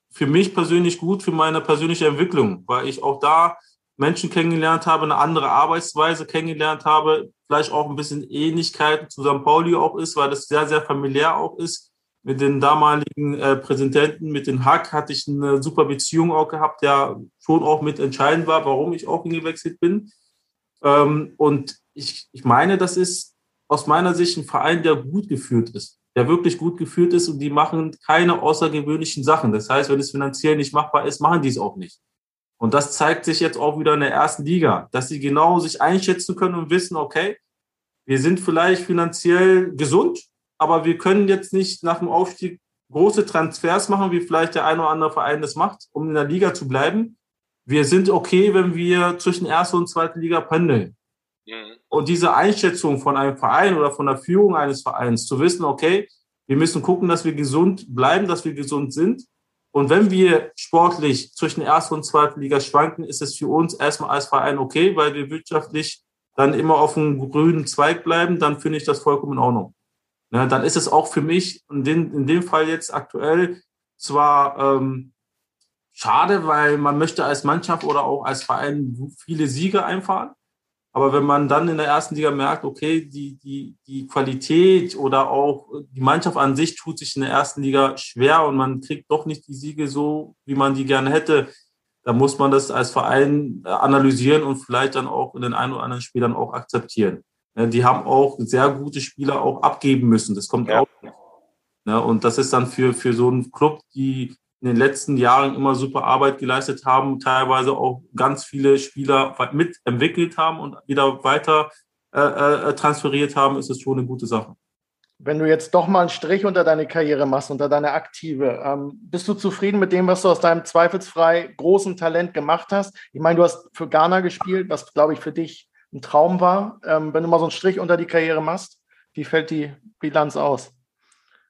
für mich persönlich gut, für meine persönliche Entwicklung, weil ich auch da Menschen kennengelernt habe, eine andere Arbeitsweise kennengelernt habe, vielleicht auch ein bisschen Ähnlichkeiten zu St. Pauli auch ist, weil das sehr, sehr familiär auch ist. Mit den damaligen äh, Präsidenten, mit den Hack hatte ich eine super Beziehung auch gehabt, der schon auch mit entscheidend war, warum ich auch hingewechselt bin. Ähm, und ich, ich meine, das ist aus meiner Sicht ein Verein, der gut geführt ist, der wirklich gut geführt ist und die machen keine außergewöhnlichen Sachen. Das heißt, wenn es finanziell nicht machbar ist, machen die es auch nicht. Und das zeigt sich jetzt auch wieder in der ersten Liga, dass sie genau sich einschätzen können und wissen, okay, wir sind vielleicht finanziell gesund, aber wir können jetzt nicht nach dem Aufstieg große Transfers machen, wie vielleicht der eine oder andere Verein das macht, um in der Liga zu bleiben. Wir sind okay, wenn wir zwischen erster und zweiter Liga pendeln. Mhm. Und diese Einschätzung von einem Verein oder von der Führung eines Vereins zu wissen, okay, wir müssen gucken, dass wir gesund bleiben, dass wir gesund sind. Und wenn wir sportlich zwischen erster und zweiter Liga schwanken, ist es für uns erstmal als Verein okay, weil wir wirtschaftlich dann immer auf dem grünen Zweig bleiben, dann finde ich das vollkommen in Ordnung. Ne, dann ist es auch für mich in, den, in dem Fall jetzt aktuell zwar ähm, schade, weil man möchte als Mannschaft oder auch als Verein viele Siege einfahren. Aber wenn man dann in der ersten Liga merkt, okay, die, die, die Qualität oder auch die Mannschaft an sich tut sich in der ersten Liga schwer und man kriegt doch nicht die Siege so, wie man die gerne hätte, dann muss man das als Verein analysieren und vielleicht dann auch in den ein oder anderen Spielern auch akzeptieren. Die haben auch sehr gute Spieler auch abgeben müssen. Das kommt ja. auch. Und das ist dann für, für so einen Club, die in den letzten Jahren immer super Arbeit geleistet haben, teilweise auch ganz viele Spieler mitentwickelt haben und wieder weiter äh, äh, transferiert haben, ist es schon eine gute Sache. Wenn du jetzt doch mal einen Strich unter deine Karriere machst, unter deine aktive, ähm, bist du zufrieden mit dem, was du aus deinem zweifelsfrei großen Talent gemacht hast? Ich meine, du hast für Ghana gespielt, was, glaube ich, für dich ein Traum war. Ähm, wenn du mal so einen Strich unter die Karriere machst, wie fällt die Bilanz aus?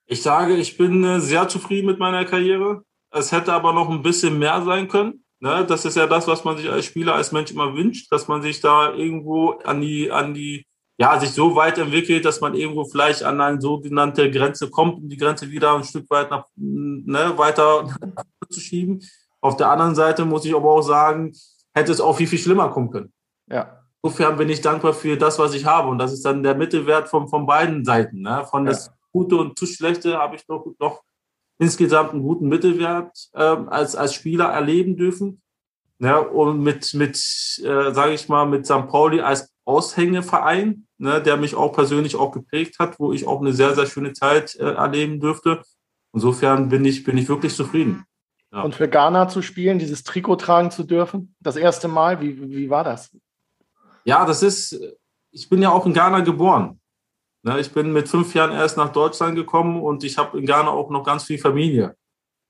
Ich sage, ich bin äh, sehr zufrieden mit meiner Karriere. Es hätte aber noch ein bisschen mehr sein können. Ne? Das ist ja das, was man sich als Spieler, als Mensch immer wünscht, dass man sich da irgendwo an die, an die, ja, sich so weit entwickelt, dass man irgendwo vielleicht an eine sogenannte Grenze kommt, um die Grenze wieder ein Stück weit nach, ne, weiter zu schieben. Auf der anderen Seite muss ich aber auch sagen, hätte es auch viel, viel schlimmer kommen können. Ja. Insofern bin ich dankbar für das, was ich habe. Und das ist dann der Mittelwert von, von beiden Seiten. Ne? Von ja. das Gute und zu Schlechte habe ich doch, doch insgesamt einen guten Mittelwert äh, als, als Spieler erleben dürfen. Ja, und mit, mit äh, sage ich mal, mit St. Pauli als Aushängeverein, ne, der mich auch persönlich auch geprägt hat, wo ich auch eine sehr, sehr schöne Zeit äh, erleben dürfte. Insofern bin ich, bin ich wirklich zufrieden. Ja. Und für Ghana zu spielen, dieses Trikot tragen zu dürfen, das erste Mal, wie, wie war das? Ja, das ist, ich bin ja auch in Ghana geboren. Ne, ich bin mit fünf Jahren erst nach Deutschland gekommen und ich habe in Ghana auch noch ganz viel Familie.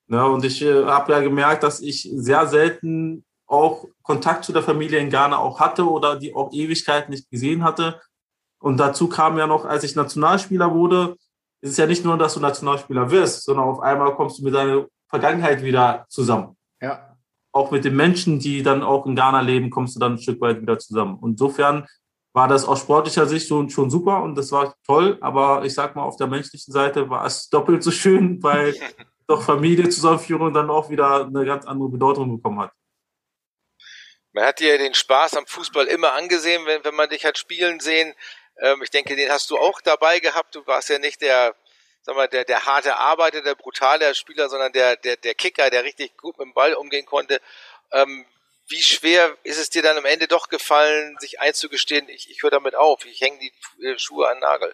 Ne, und ich äh, habe ja gemerkt, dass ich sehr selten auch Kontakt zu der Familie in Ghana auch hatte oder die auch Ewigkeit nicht gesehen hatte. Und dazu kam ja noch, als ich Nationalspieler wurde, ist es ja nicht nur, dass du Nationalspieler wirst, sondern auf einmal kommst du mit deiner Vergangenheit wieder zusammen. Ja. Auch mit den Menschen, die dann auch in Ghana leben, kommst du dann ein Stück weit wieder zusammen. Und insofern war das aus sportlicher Sicht schon, schon super und das war toll. Aber ich sag mal, auf der menschlichen Seite war es doppelt so schön, weil doch Familie Zusammenführung dann auch wieder eine ganz andere Bedeutung bekommen hat. Man hat dir den Spaß am Fußball immer angesehen, wenn, wenn man dich hat spielen sehen. Ähm, ich denke, den hast du auch dabei gehabt. Du warst ja nicht der, sag mal, der, der harte Arbeiter, der brutale Spieler, sondern der, der, der Kicker, der richtig gut mit dem Ball umgehen konnte. Ähm, wie schwer ist es dir dann am Ende doch gefallen, sich einzugestehen, ich, ich höre damit auf, ich hänge die äh, Schuhe an den Nagel?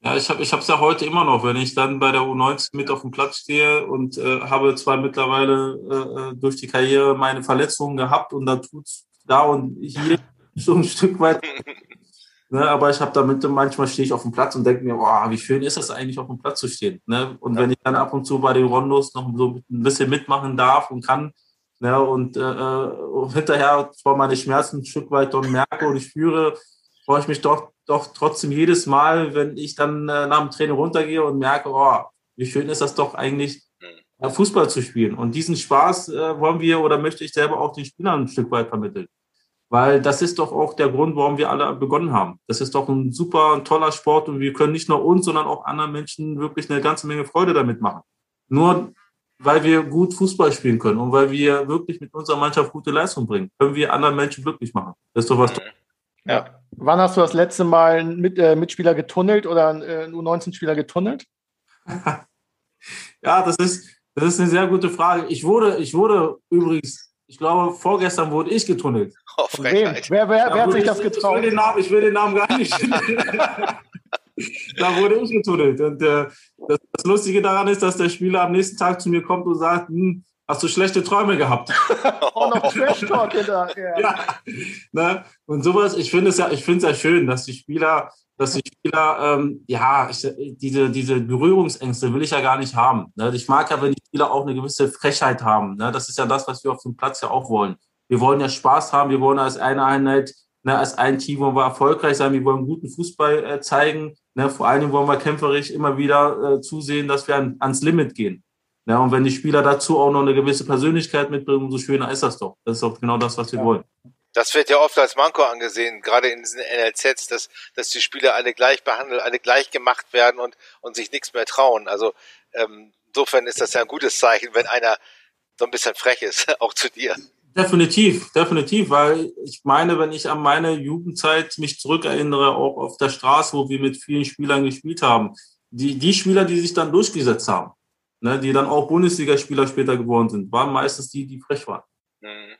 Ja, ich habe es ich ja heute immer noch, wenn ich dann bei der U19 mit auf dem Platz stehe und äh, habe zwar mittlerweile äh, äh durch die Karriere meine Verletzungen gehabt und da tut's da und hier so ein Stück weit. ne, aber ich habe damit manchmal stehe ich auf dem Platz und denke mir, boah, wie schön ist das eigentlich auf dem Platz zu stehen. Ne? Und ja. wenn ich dann ab und zu bei den Rondos noch so ein bisschen mitmachen darf und kann, ja, und äh, äh hinterher zwar meine Schmerzen ein Stück weit dann merke und ich spüre, freue ich mich doch, doch trotzdem jedes Mal, wenn ich dann äh, nach dem Training runtergehe und merke, oh, wie schön ist das doch eigentlich, äh, Fußball zu spielen. Und diesen Spaß äh, wollen wir oder möchte ich selber auch den Spielern ein Stück weit vermitteln. Weil das ist doch auch der Grund, warum wir alle begonnen haben. Das ist doch ein super, ein toller Sport und wir können nicht nur uns, sondern auch anderen Menschen wirklich eine ganze Menge Freude damit machen. Nur weil wir gut Fußball spielen können und weil wir wirklich mit unserer Mannschaft gute Leistung bringen, können wir anderen Menschen glücklich machen. Das ist doch was. Ja. Wann hast du das letzte Mal einen mit, äh, Mitspieler getunnelt oder einen äh, U19-Spieler getunnelt? ja, das ist, das ist eine sehr gute Frage. Ich wurde, ich wurde übrigens Ich glaube, vorgestern wurde ich getunnelt. Oh. Wer, wer, wer hat sich ich, das Ich will, getraut? den Namen, ich will den Namen gar nicht. da wurde ich getunnelt. Und äh, das, das Lustige daran ist, dass der Spieler am nächsten Tag zu mir kommt und sagt, hm, hast du schlechte Träume gehabt? Oh, noch Trash-Talk hinterher. ja. Ne? Und sowas, ich finde es ja, ich finde es ja schön, dass die Spieler, dass die Spieler, ähm, ja, ich, diese, diese Berührungsängste will ich ja gar nicht haben. Ne? Ich mag ja, wenn die Spieler auch eine gewisse Frechheit haben. Ne? Das ist ja das, was wir auf dem Platz ja auch wollen. Wir wollen ja Spaß haben, wir wollen als eine Einheit, ne, als ein Team wollen wir erfolgreich sein, wir wollen guten Fußball äh, zeigen. Ne? Vor allem wollen wir kämpferisch immer wieder äh, zusehen, dass wir an, ans Limit gehen. Ja, und wenn die Spieler dazu auch noch eine gewisse Persönlichkeit mitbringen, umso schöner ist das doch. Das ist doch genau das, was wir Ja. wollen. Das wird ja oft als Manko angesehen, gerade in diesen NLZs, dass, dass die Spieler alle gleich behandelt, alle gleich gemacht werden und, und sich nichts mehr trauen. Also ähm, insofern ist das ja ein gutes Zeichen, wenn einer so ein bisschen frech ist, auch zu dir. Definitiv, definitiv, weil ich meine, wenn ich an meine Jugendzeit mich zurückerinnere, auch auf der Straße, wo wir mit vielen Spielern gespielt haben, die, die Spieler, die sich dann durchgesetzt haben, ne, die dann auch Bundesligaspieler später geworden sind, waren meistens die, die frech waren. Mhm.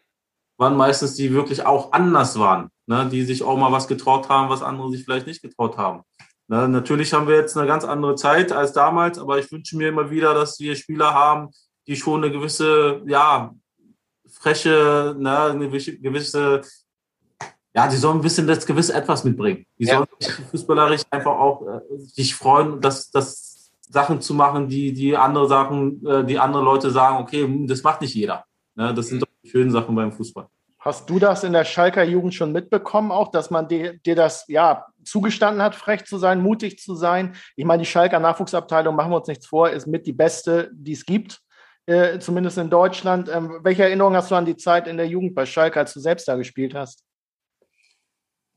Waren meistens die wirklich auch anders waren, ne, die sich auch mal was getraut haben, was andere sich vielleicht nicht getraut haben. Ne, natürlich haben wir jetzt eine ganz andere Zeit als damals, aber ich wünsche mir immer wieder, dass wir Spieler haben, die schon eine gewisse, ja, freche, ne, eine gewisse- ja, die sollen ein bisschen das gewisse Etwas mitbringen. Die Ja. sollen sich fußballerisch einfach auch äh, sich freuen, dass, dass Sachen zu machen, die, die andere Sachen, äh, die andere Leute sagen, okay, das macht nicht jeder. Ne, das sind doch die schönen Sachen beim Fußball. Hast du das in der Schalker Jugend schon mitbekommen, auch, dass man dir, dir das ja zugestanden hat, frech zu sein, mutig zu sein? Ich meine, die Schalker Nachwuchsabteilung, machen wir uns nichts vor, ist mit die beste, die es gibt, äh, zumindest in Deutschland. Ähm, welche Erinnerung hast du an die Zeit in der Jugend bei Schalke, als du selbst da gespielt hast?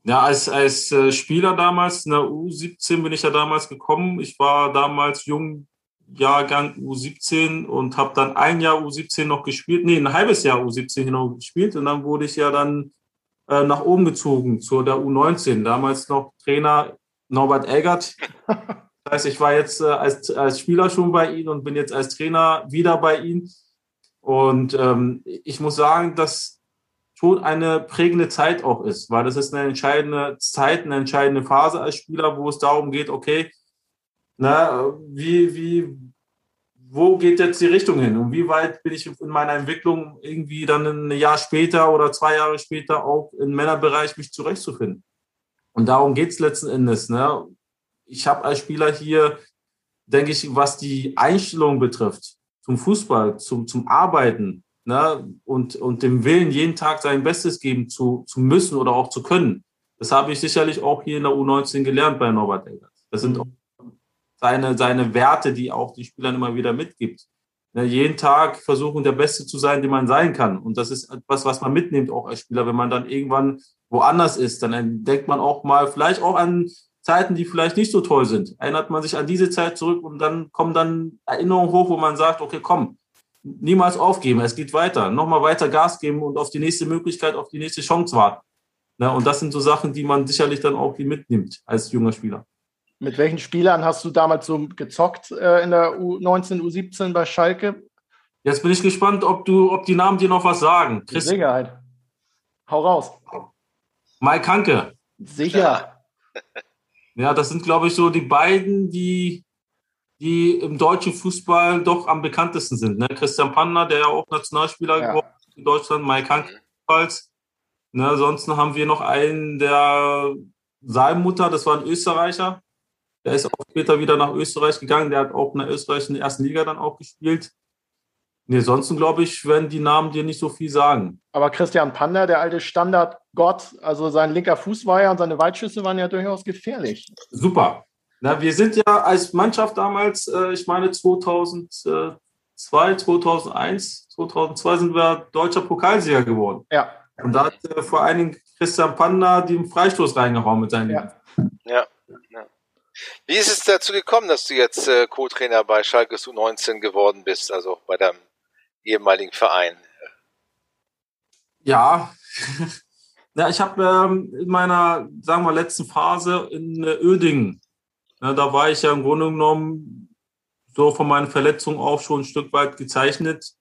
Ja, als, als äh, Spieler damals, in der U17 bin ich ja damals gekommen. Ich war damals jung, Jahrgang U17 und habe dann ein Jahr U17 noch gespielt. Nee, ein halbes Jahr U17 noch gespielt und dann wurde ich ja dann äh, nach oben gezogen zu der U19. Damals noch Trainer Norbert Eggert. Das heißt, ich war jetzt äh, als, als Spieler schon bei ihm und bin jetzt als Trainer wieder bei ihm. Und ähm, ich muss sagen, dass schon eine prägende Zeit auch ist, weil das ist eine entscheidende Zeit, eine entscheidende Phase als Spieler, wo es darum geht, okay, na, wie, wie, wo geht jetzt die Richtung hin und wie weit bin ich in meiner Entwicklung irgendwie dann ein Jahr später oder zwei Jahre später auch im Männerbereich mich zurechtzufinden. Und darum geht es letzten Endes. Ne? Ich habe als Spieler hier, denke ich, was die Einstellung betrifft, zum Fußball, zum, zum Arbeiten ne? und, und dem Willen, jeden Tag sein Bestes geben zu, zu müssen oder auch zu können. Das habe ich sicherlich auch hier in der U19 gelernt bei Norbert Eggers. Das sind auch seine, seine Werte, die auch die Spielern immer wieder mitgibt. Ne, jeden Tag versuchen, der Beste zu sein, den man sein kann. Und das ist etwas, was man mitnimmt auch als Spieler. Wenn man dann irgendwann woanders ist, dann denkt man auch mal vielleicht auch an Zeiten, die vielleicht nicht so toll sind. Erinnert man sich an diese Zeit zurück und dann kommen dann Erinnerungen hoch, wo man sagt, okay, komm, niemals aufgeben, es geht weiter. Nochmal weiter Gas geben und auf die nächste Möglichkeit, auf die nächste Chance warten. Ne, und das sind so Sachen, die man sicherlich dann auch mitnimmt als junger Spieler. Mit welchen Spielern hast du damals so gezockt äh, in der U19, U17 bei Schalke? Jetzt bin ich gespannt, ob du, ob die Namen dir noch was sagen. Mit Chris, Sicherheit. Hau raus. Mike Hanke. Sicher. Ja, das sind, glaube ich, so die beiden, die, die im deutschen Fußball doch am bekanntesten sind. Ne? Christian Panner, der ja auch Nationalspieler Ja. geworden ist in Deutschland, Mike Hanke ebenfalls. Ne, ansonsten haben wir noch einen, der Salmutter, das war ein Österreicher. Der ist auch später wieder nach Österreich gegangen. Der hat auch in der österreichischen ersten Liga dann auch gespielt. Nee, ansonsten glaube ich, werden die Namen dir nicht so viel sagen. Aber Christian Pander, der alte Standardgott, also sein linker Fuß war ja und seine Weitschüsse waren ja durchaus gefährlich. Super. Na, wir sind ja als Mannschaft damals, äh, ich meine 2002, 2001, 2002 sind wir deutscher Pokalsieger geworden. Ja, Und da hat äh, vor allen Dingen Christian Panda den Freistoß reingehauen mit seinen Ja. Ja. ja. Wie ist es dazu gekommen, dass du jetzt äh, Co-Trainer bei Schalke U19 geworden bist, also bei deinem ehemaligen Verein? Ja, ja ich habe ähm, in meiner, sagen wir, letzten Phase in äh, Ödingen, ne, da war ich ja im Grunde genommen so von meinen Verletzungen auch schon ein Stück weit gezeichnet.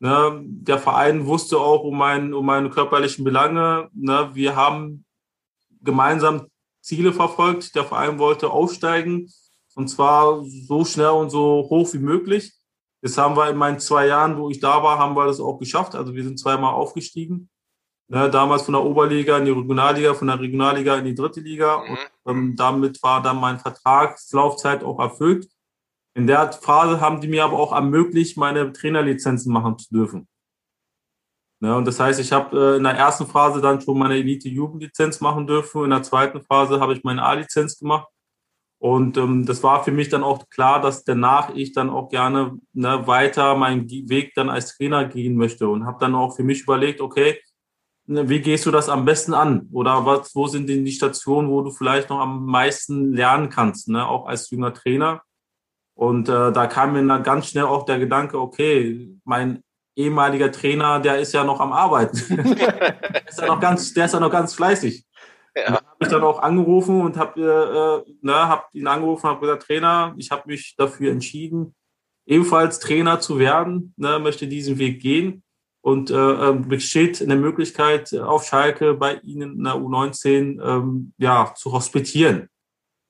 Ne? Der Verein wusste auch um, mein, um meine körperlichen Belange. Ne? Wir haben gemeinsam Ziele verfolgt. Der Verein wollte aufsteigen und zwar so schnell und so hoch wie möglich. Das haben wir in meinen zwei Jahren, wo ich da war, haben wir das auch geschafft. Also wir sind zweimal aufgestiegen. Ne, damals von der Oberliga in die Regionalliga, von der Regionalliga in die dritte Liga. Mhm. Und ähm, damit war dann mein Vertragslaufzeit auch erfüllt. In der Phase haben die mir aber auch ermöglicht, meine Trainerlizenzen machen zu dürfen. Ne, und das heißt, ich habe äh, in der ersten Phase dann schon meine Elite-Jugendlizenz machen dürfen. In der zweiten Phase habe ich meine A-Lizenz gemacht. Und ähm, das war für mich dann auch klar, dass danach ich dann auch gerne ne, weiter meinen Weg dann als Trainer gehen möchte. Und habe dann auch für mich überlegt, okay, wie gehst du das am besten an? Oder was, wo sind denn die Stationen, wo du vielleicht noch am meisten lernen kannst, ne, auch als junger Trainer? Und äh, da kam mir dann ganz schnell auch der Gedanke, okay, mein ehemaliger Trainer, der ist ja noch am Arbeiten. der, ist ja noch ganz, der ist ja noch ganz fleißig. Ja. habe ich dann auch angerufen und habe äh, ne, hab ihn angerufen und habe gesagt, Trainer, ich habe mich dafür entschieden, ebenfalls Trainer zu werden, ne, möchte diesen Weg gehen und äh, ähm, besteht eine Möglichkeit auf Schalke bei Ihnen in der U19 ähm, ja, zu hospitieren.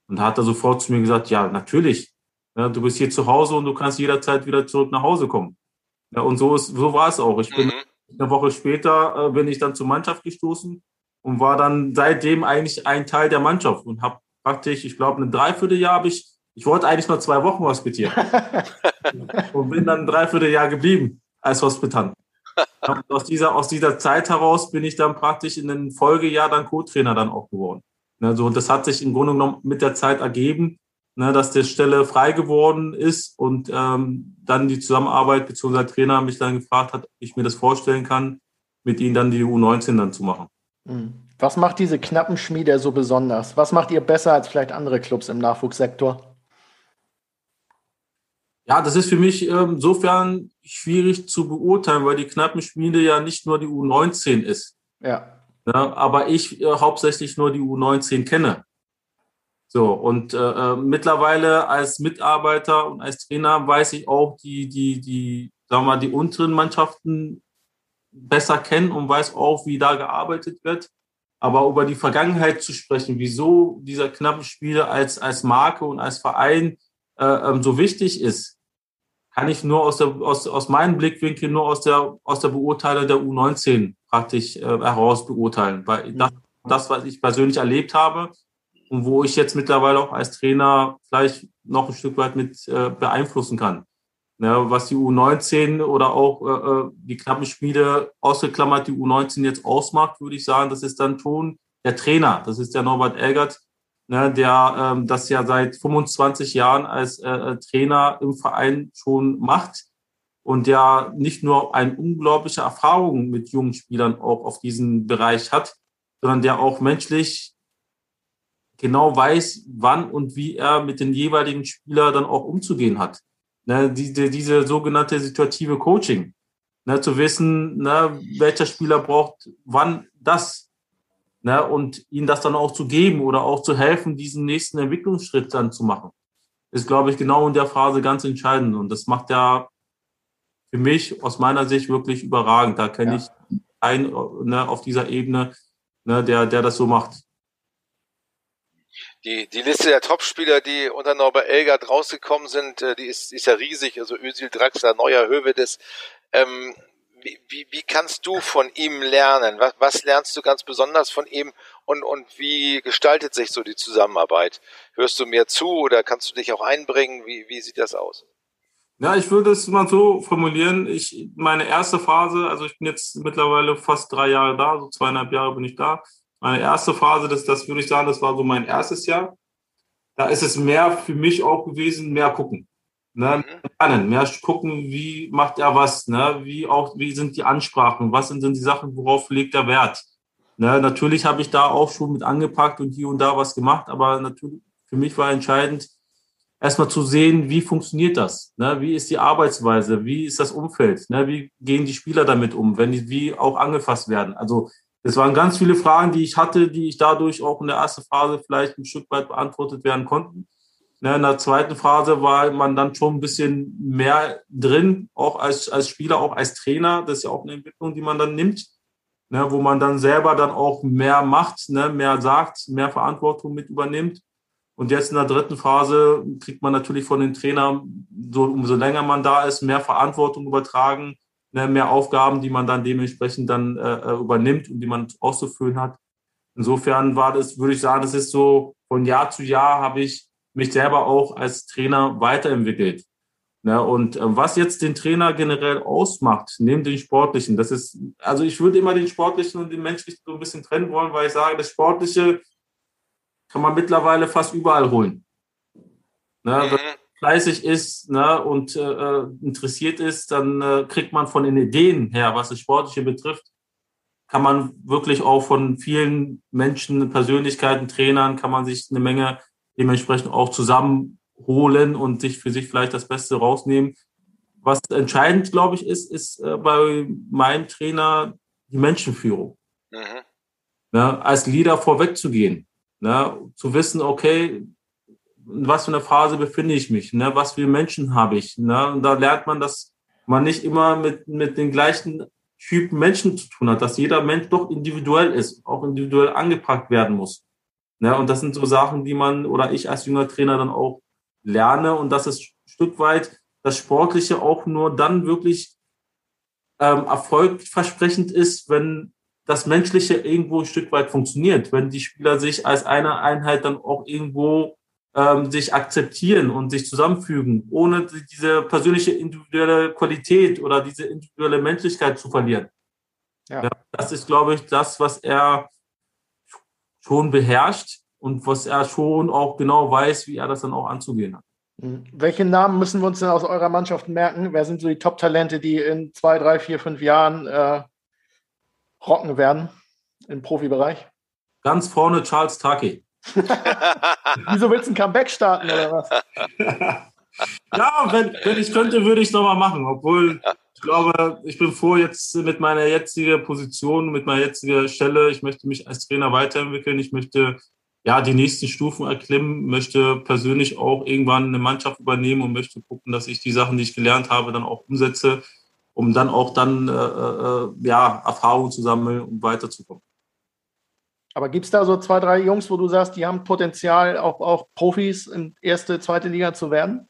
Und hat er sofort zu mir gesagt, ja, natürlich, ja, du bist hier zu Hause und du kannst jederzeit wieder zurück nach Hause kommen. Ja, und so, ist, so war es auch. Ich bin mhm. eine Woche später äh, bin ich dann zur Mannschaft gestoßen und war dann seitdem eigentlich ein Teil der Mannschaft und habe praktisch, ich glaube, ein Dreivierteljahr habe ich, ich wollte eigentlich nur zwei Wochen hospitieren und bin dann ein Dreivierteljahr geblieben als Hospitant. Und aus dieser, aus dieser Zeit heraus bin ich dann praktisch in den Folgejahr dann Co-Trainer dann auch geworden. Also das hat sich im Grunde genommen mit der Zeit ergeben, ne, dass die Stelle frei geworden ist und ähm, dann die Zusammenarbeit bzw. Trainer mich dann gefragt hat, ob ich mir das vorstellen kann, mit ihnen dann die U19 dann zu machen. Mhm. Was macht diese knappen Schmiede so besonders? Was macht ihr besser als vielleicht andere Clubs im Nachwuchssektor? Ja, das ist für mich ähm, insofern schwierig zu beurteilen, weil die Knappenschmiede ja nicht nur die U19 ist. Ja. ja aber ich äh, hauptsächlich nur die U19 kenne. So, und äh, äh, mittlerweile als Mitarbeiter und als Trainer weiß ich auch die, die, die, sagen wir mal, die unteren Mannschaften besser kennen und weiß auch, wie da gearbeitet wird. Aber über die Vergangenheit zu sprechen, wieso dieser knappe Spieler als, als Marke und als Verein äh, ähm, so wichtig ist, kann ich nur aus, der, aus, aus meinem Blickwinkel, nur aus der, aus der Beurteilung der U19 praktisch äh, heraus beurteilen. Weil das, das, was ich persönlich erlebt habe, und wo ich jetzt mittlerweile auch als Trainer vielleicht noch ein Stück weit mit äh, beeinflussen kann. Ja, was die U19 oder auch äh, äh die Knappenschmiede ausgeklammert die U19 jetzt ausmacht, würde ich sagen, das ist dann schon der Trainer. Das ist der Norbert Elgert, ne, der ähm, das ja seit 25 Jahren als äh, äh, Trainer im Verein schon macht und der nicht nur eine unglaubliche Erfahrung mit jungen Spielern auch auf diesem Bereich hat, sondern der auch menschlich genau weiß, wann und wie er mit den jeweiligen Spieler dann auch umzugehen hat. Ne, diese, diese sogenannte situative Coaching. Ne, zu wissen, ne, welcher Spieler braucht wann das. Ne, und ihnen das dann auch zu geben oder auch zu helfen, diesen nächsten Entwicklungsschritt dann zu machen. Ist, glaube ich, genau in der Phase ganz entscheidend. Und das macht ja für mich aus meiner Sicht wirklich überragend. Da kenne ja. ich einen ne, auf dieser Ebene, ne, der, der das so macht die, die Liste der Topspieler, die unter Norbert Elgert rausgekommen sind, äh, die ist, ist ja riesig. Also Özil, Draxler, Neuer, Hövedes. Ähm, wie, wie, wie kannst du von ihm lernen? Was, was lernst du ganz besonders von ihm und, und wie gestaltet sich so die Zusammenarbeit? Hörst du mir zu oder kannst du dich auch einbringen? Wie, wie sieht das aus? Ja, ich würde es mal so formulieren. Ich, meine erste Phase, also ich bin jetzt mittlerweile fast drei Jahre da, so zweieinhalb Jahre bin ich da meine erste Phase, das, das würde ich sagen, das war so mein erstes Jahr. Da ist es mehr für mich auch gewesen, mehr gucken. Ne? Mhm. Lernen, mehr gucken, wie macht er was, ne? wie auch, wie sind die Ansprachen, was sind denn die Sachen, worauf legt er Wert. Ne? Natürlich habe ich da auch schon mit angepackt und hier und da was gemacht, aber natürlich für mich war entscheidend, erstmal zu sehen, wie funktioniert das? Ne? Wie ist die Arbeitsweise? Wie ist das Umfeld? Ne? Wie gehen die Spieler damit um, wenn die wie auch angefasst werden? Also es waren ganz viele Fragen, die ich hatte, die ich dadurch auch in der ersten Phase vielleicht ein Stück weit beantwortet werden konnten. Ne, in der zweiten Phase war man dann schon ein bisschen mehr drin, auch als, als Spieler, auch als Trainer. Das ist ja auch eine Entwicklung, die man dann nimmt, ne, wo man dann selber dann auch mehr macht, ne, mehr sagt, mehr Verantwortung mit übernimmt. Und jetzt in der dritten Phase kriegt man natürlich von den Trainern, so, umso länger man da ist, mehr Verantwortung übertragen, ne, mehr Aufgaben, die man dann dementsprechend dann äh, äh übernimmt und die man auszufüllen hat. Insofern war das, würde ich sagen, das ist so, von Jahr zu Jahr habe ich mich selber auch als Trainer weiterentwickelt. Ne, und äh, was jetzt den Trainer generell ausmacht, neben den Sportlichen, das ist, also ich würde immer den Sportlichen und den Menschlichen so ein bisschen trennen wollen, weil ich sage, das Sportliche kann man mittlerweile fast überall holen. Ne, mhm. Wenn man fleißig ist ne, und äh, interessiert ist, dann äh, kriegt man von den Ideen her, was das Sportliche betrifft, kann man wirklich auch von vielen Menschen, Persönlichkeiten, Trainern, kann man sich eine Menge dementsprechend auch zusammenholen und sich für sich vielleicht das Beste rausnehmen. Was entscheidend, glaube ich, ist, ist äh, bei meinem Trainer die Menschenführung. Mhm. Ne, als Leader vorwegzugehen. Ne, zu wissen, okay, in was für einer Phase befinde ich mich, ne, was für Menschen habe ich. Ne, und da lernt man, dass man nicht immer mit, mit den gleichen Typen Menschen zu tun hat, dass jeder Mensch doch individuell ist, auch individuell angepackt werden muss. Ne? Und das sind so Sachen, die man oder ich als junger Trainer dann auch lerne und das ist ein Stück weit das Sportliche auch nur dann wirklich ähm, erfolgversprechend ist, wenn das Menschliche irgendwo ein Stück weit funktioniert, wenn die Spieler sich als eine Einheit dann auch irgendwo ähm, sich akzeptieren und sich zusammenfügen, ohne diese persönliche individuelle Qualität oder diese individuelle Menschlichkeit zu verlieren. Ja. ja das ist, glaube ich, das, was er schon beherrscht und was er schon auch genau weiß, wie er das dann auch anzugehen hat. Mhm. Welche Namen müssen wir uns denn aus eurer Mannschaft merken? Wer sind so die Top-Talente, die in zwei, drei, vier, fünf Jahren äh, rocken werden im Profibereich? Ganz vorne Charles Taki. Wieso willst du ein Comeback starten oder was? ja, wenn, wenn ich könnte, würde ich es nochmal machen. Obwohl, glaube, ich bin froh jetzt mit meiner jetzigen Position, mit meiner jetzigen Stelle. Ich möchte mich als Trainer weiterentwickeln. Ich möchte ja die nächsten Stufen erklimmen, möchte persönlich auch irgendwann eine Mannschaft übernehmen und möchte gucken, dass ich die Sachen, die ich gelernt habe, dann auch umsetze, um dann auch dann äh, äh, ja Erfahrungen zu sammeln, um weiterzukommen. Aber gibt es da so zwei, drei Jungs, wo du sagst, die haben Potenzial, auch, auch Profis in erste, zweite Liga zu werden?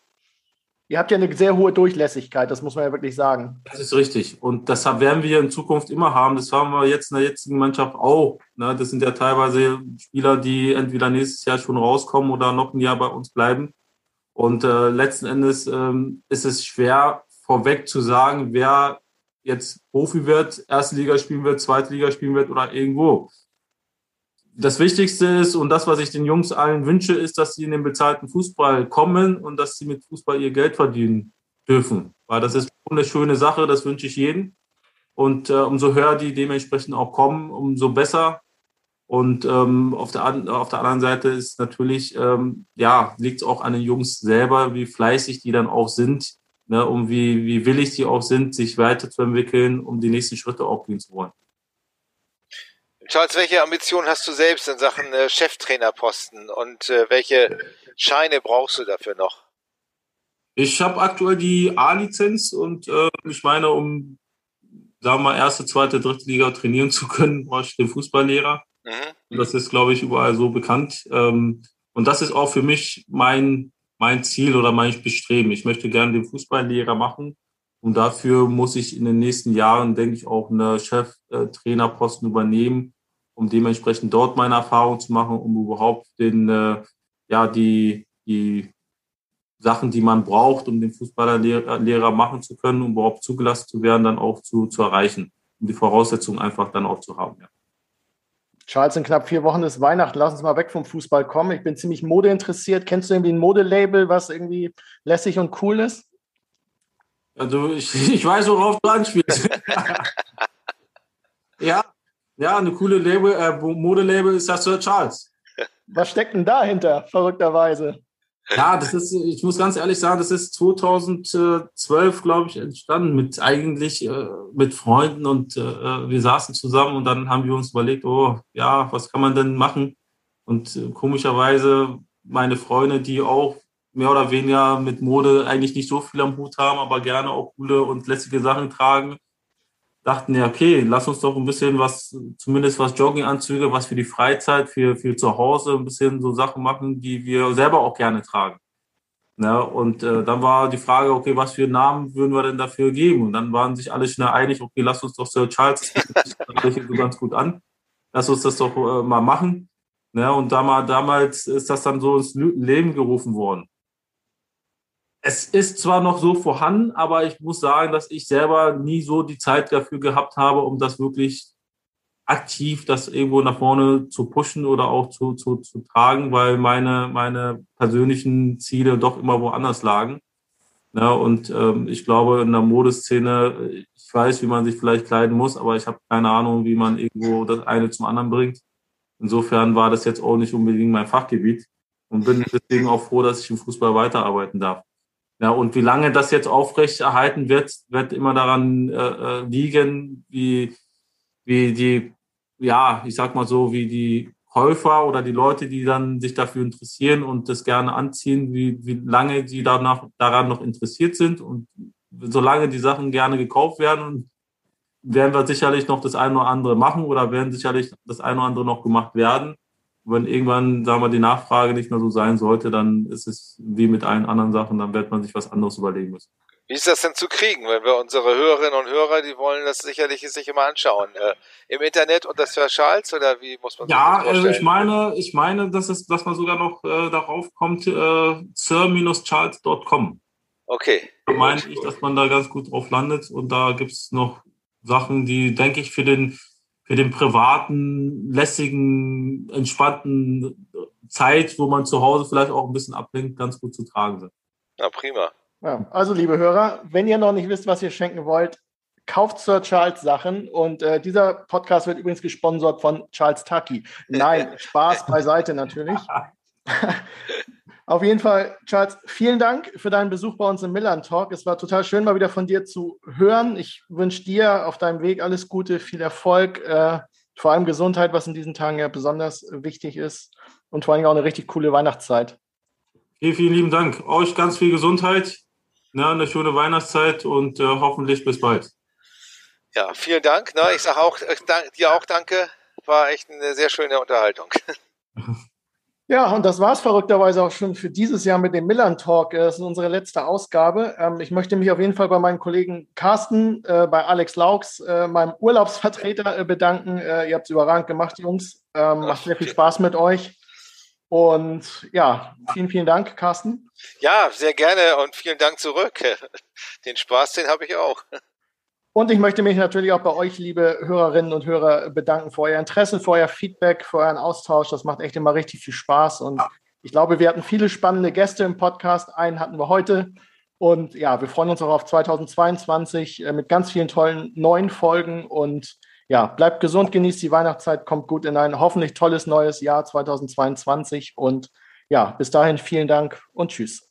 Ihr habt ja eine sehr hohe Durchlässigkeit, das muss man ja wirklich sagen. Das ist richtig. Und das werden wir in Zukunft immer haben. Das haben wir jetzt in der jetzigen Mannschaft auch. Ne? Das sind ja teilweise Spieler, die entweder nächstes Jahr schon rauskommen oder noch ein Jahr bei uns bleiben. Und äh, letzten Endes ähm, ist es schwer vorweg zu sagen, wer jetzt Profi wird, erste Liga spielen wird, zweite Liga spielen wird oder irgendwo das Wichtigste ist und das, was ich den Jungs allen wünsche, ist, dass sie in den bezahlten Fußball kommen und dass sie mit Fußball ihr Geld verdienen dürfen. Weil das ist eine schöne Sache, das wünsche ich jedem. Und äh, umso höher die dementsprechend auch kommen, umso besser. Und ähm, auf, der, auf der anderen Seite ist natürlich, ähm, ja, liegt es auch an den Jungs selber, wie fleißig die dann auch sind, ne, um wie, wie willig die auch sind, sich weiterzuentwickeln, um die nächsten Schritte auch gehen zu wollen. Charles, welche Ambitionen hast du selbst in Sachen äh, Cheftrainerposten und äh, welche Scheine brauchst du dafür noch? Ich habe aktuell die A-Lizenz und äh, ich meine, um, sagen wir mal, erste, zweite, dritte Liga trainieren zu können, brauche ich den Fußballlehrer. Mhm. Das ist, glaube ich, überall so bekannt. Ähm, und das ist auch für mich mein, mein Ziel oder mein Bestreben. Ich möchte gerne den Fußballlehrer machen. Und dafür muss ich in den nächsten Jahren, denke ich, auch eine Cheftrainerposten übernehmen, um dementsprechend dort meine Erfahrung zu machen, um überhaupt den, äh, ja, die, die Sachen, die man braucht, um den Fußballerlehrer machen zu können, um überhaupt zugelassen zu werden, dann auch zu, zu erreichen, um die Voraussetzungen einfach dann auch zu haben. Ja. Charles, in knapp vier Wochen ist Weihnachten. Lass uns mal weg vom Fußball kommen. Ich bin ziemlich modeinteressiert. Kennst du irgendwie ein Modelabel, was irgendwie lässig und cool ist? Also ich, ich weiß, worauf du anspielst. ja, ja, eine coole Label, äh, Modelabel ist das Sir Charles. Was steckt denn dahinter, verrückterweise? Ja, das ist, ich muss ganz ehrlich sagen, das ist 2012, glaube ich, entstanden mit eigentlich äh, mit Freunden und äh, wir saßen zusammen und dann haben wir uns überlegt, oh ja, was kann man denn machen? Und äh, komischerweise meine Freunde, die auch mehr oder weniger mit Mode eigentlich nicht so viel am Hut haben, aber gerne auch coole und lässige Sachen tragen, dachten ja, okay, lass uns doch ein bisschen was, zumindest was Jogginganzüge, was für die Freizeit, für, für zu Hause, ein bisschen so Sachen machen, die wir selber auch gerne tragen. Ja, und äh, dann war die Frage, okay, was für Namen würden wir denn dafür geben? Und dann waren sich alle schnell einig, okay, lass uns doch Sir Charles, das so ganz gut an, lass uns das doch äh, mal machen. Ja, und damals ist das dann so ins Leben gerufen worden es ist zwar noch so vorhanden, aber ich muss sagen, dass ich selber nie so die Zeit dafür gehabt habe, um das wirklich aktiv das irgendwo nach vorne zu pushen oder auch zu, zu, zu tragen, weil meine, meine persönlichen Ziele doch immer woanders lagen. Ja, und ähm, ich glaube, in der Modeszene, ich weiß, wie man sich vielleicht kleiden muss, aber ich habe keine Ahnung, wie man irgendwo das eine zum anderen bringt. Insofern war das jetzt auch nicht unbedingt mein Fachgebiet und bin deswegen auch froh, dass ich im Fußball weiterarbeiten darf. Ja, und wie lange das jetzt aufrecht erhalten wird, wird immer daran äh, äh, liegen, wie, wie die, ja, ich sag mal so, wie die Käufer oder die Leute, die dann sich dafür interessieren und das gerne anziehen, wie, wie lange die danach, daran noch interessiert sind. Und solange die Sachen gerne gekauft werden, werden wir sicherlich noch das eine oder andere machen oder werden sicherlich das eine oder andere noch gemacht werden wenn irgendwann, sagen wir, die Nachfrage nicht mehr so sein sollte, dann ist es wie mit allen anderen Sachen, dann wird man sich was anderes überlegen müssen. Wie ist das denn zu kriegen, wenn wir unsere Hörerinnen und Hörer, die wollen das sicherlich sich immer anschauen? Äh, Im Internet unter Sir Charles oder wie muss man sich ja, das vorstellen? Ja, ich meine, ich meine, dass es, dass man sogar noch äh, darauf kommt, äh, sir-charles.com. Okay. Da meine ich, dass man da ganz gut drauf landet und da gibt es noch Sachen, die, denke ich, für den für den privaten, lässigen, entspannten Zeit, wo man zu Hause vielleicht auch ein bisschen ablenkt, ganz gut zu tragen sind. Ja, prima. Ja, also, liebe Hörer, wenn ihr noch nicht wisst, was ihr schenken wollt, kauft Sir Charles Sachen. Und äh, dieser Podcast wird übrigens gesponsert von Charles Tucky. Nein, Spaß beiseite natürlich. Auf jeden Fall, Charles, vielen Dank für deinen Besuch bei uns im Milan Talk. Es war total schön, mal wieder von dir zu hören. Ich wünsche dir auf deinem Weg alles Gute, viel Erfolg, äh, vor allem Gesundheit, was in diesen Tagen ja besonders wichtig ist und vor allem auch eine richtig coole Weihnachtszeit. Vielen, vielen lieben Dank. Euch ganz viel Gesundheit, ne, eine schöne Weihnachtszeit und äh, hoffentlich bis bald. Ja, vielen Dank. Ne, ich sage auch äh, dir auch danke. War echt eine sehr schöne Unterhaltung. Ja, und das war es verrückterweise auch schon für dieses Jahr mit dem Millern Talk. Das ist unsere letzte Ausgabe. Ähm, ich möchte mich auf jeden Fall bei meinem Kollegen Carsten, äh, bei Alex Laux, äh, meinem Urlaubsvertreter äh, bedanken. Ihr habt es überragend gemacht, Jungs. Ähm, macht sehr viel Spaß mit euch. Und ja, vielen, vielen Dank, Carsten. Ja, sehr gerne und vielen Dank zurück. Den Spaß, den habe ich auch. Und ich möchte mich natürlich auch bei euch, liebe Hörerinnen und Hörer, bedanken für euer Interesse, für euer Feedback, für euren Austausch. Das macht echt immer richtig viel Spaß. Und ich glaube, wir hatten viele spannende Gäste im Podcast. Einen hatten wir heute. Und ja, wir freuen uns auch auf 2022 äh, mit ganz vielen tollen neuen Folgen. Und ja, bleibt gesund, genießt die Weihnachtszeit, kommt gut in ein hoffentlich tolles neues Jahr 2022. Und ja, bis dahin vielen Dank und tschüss.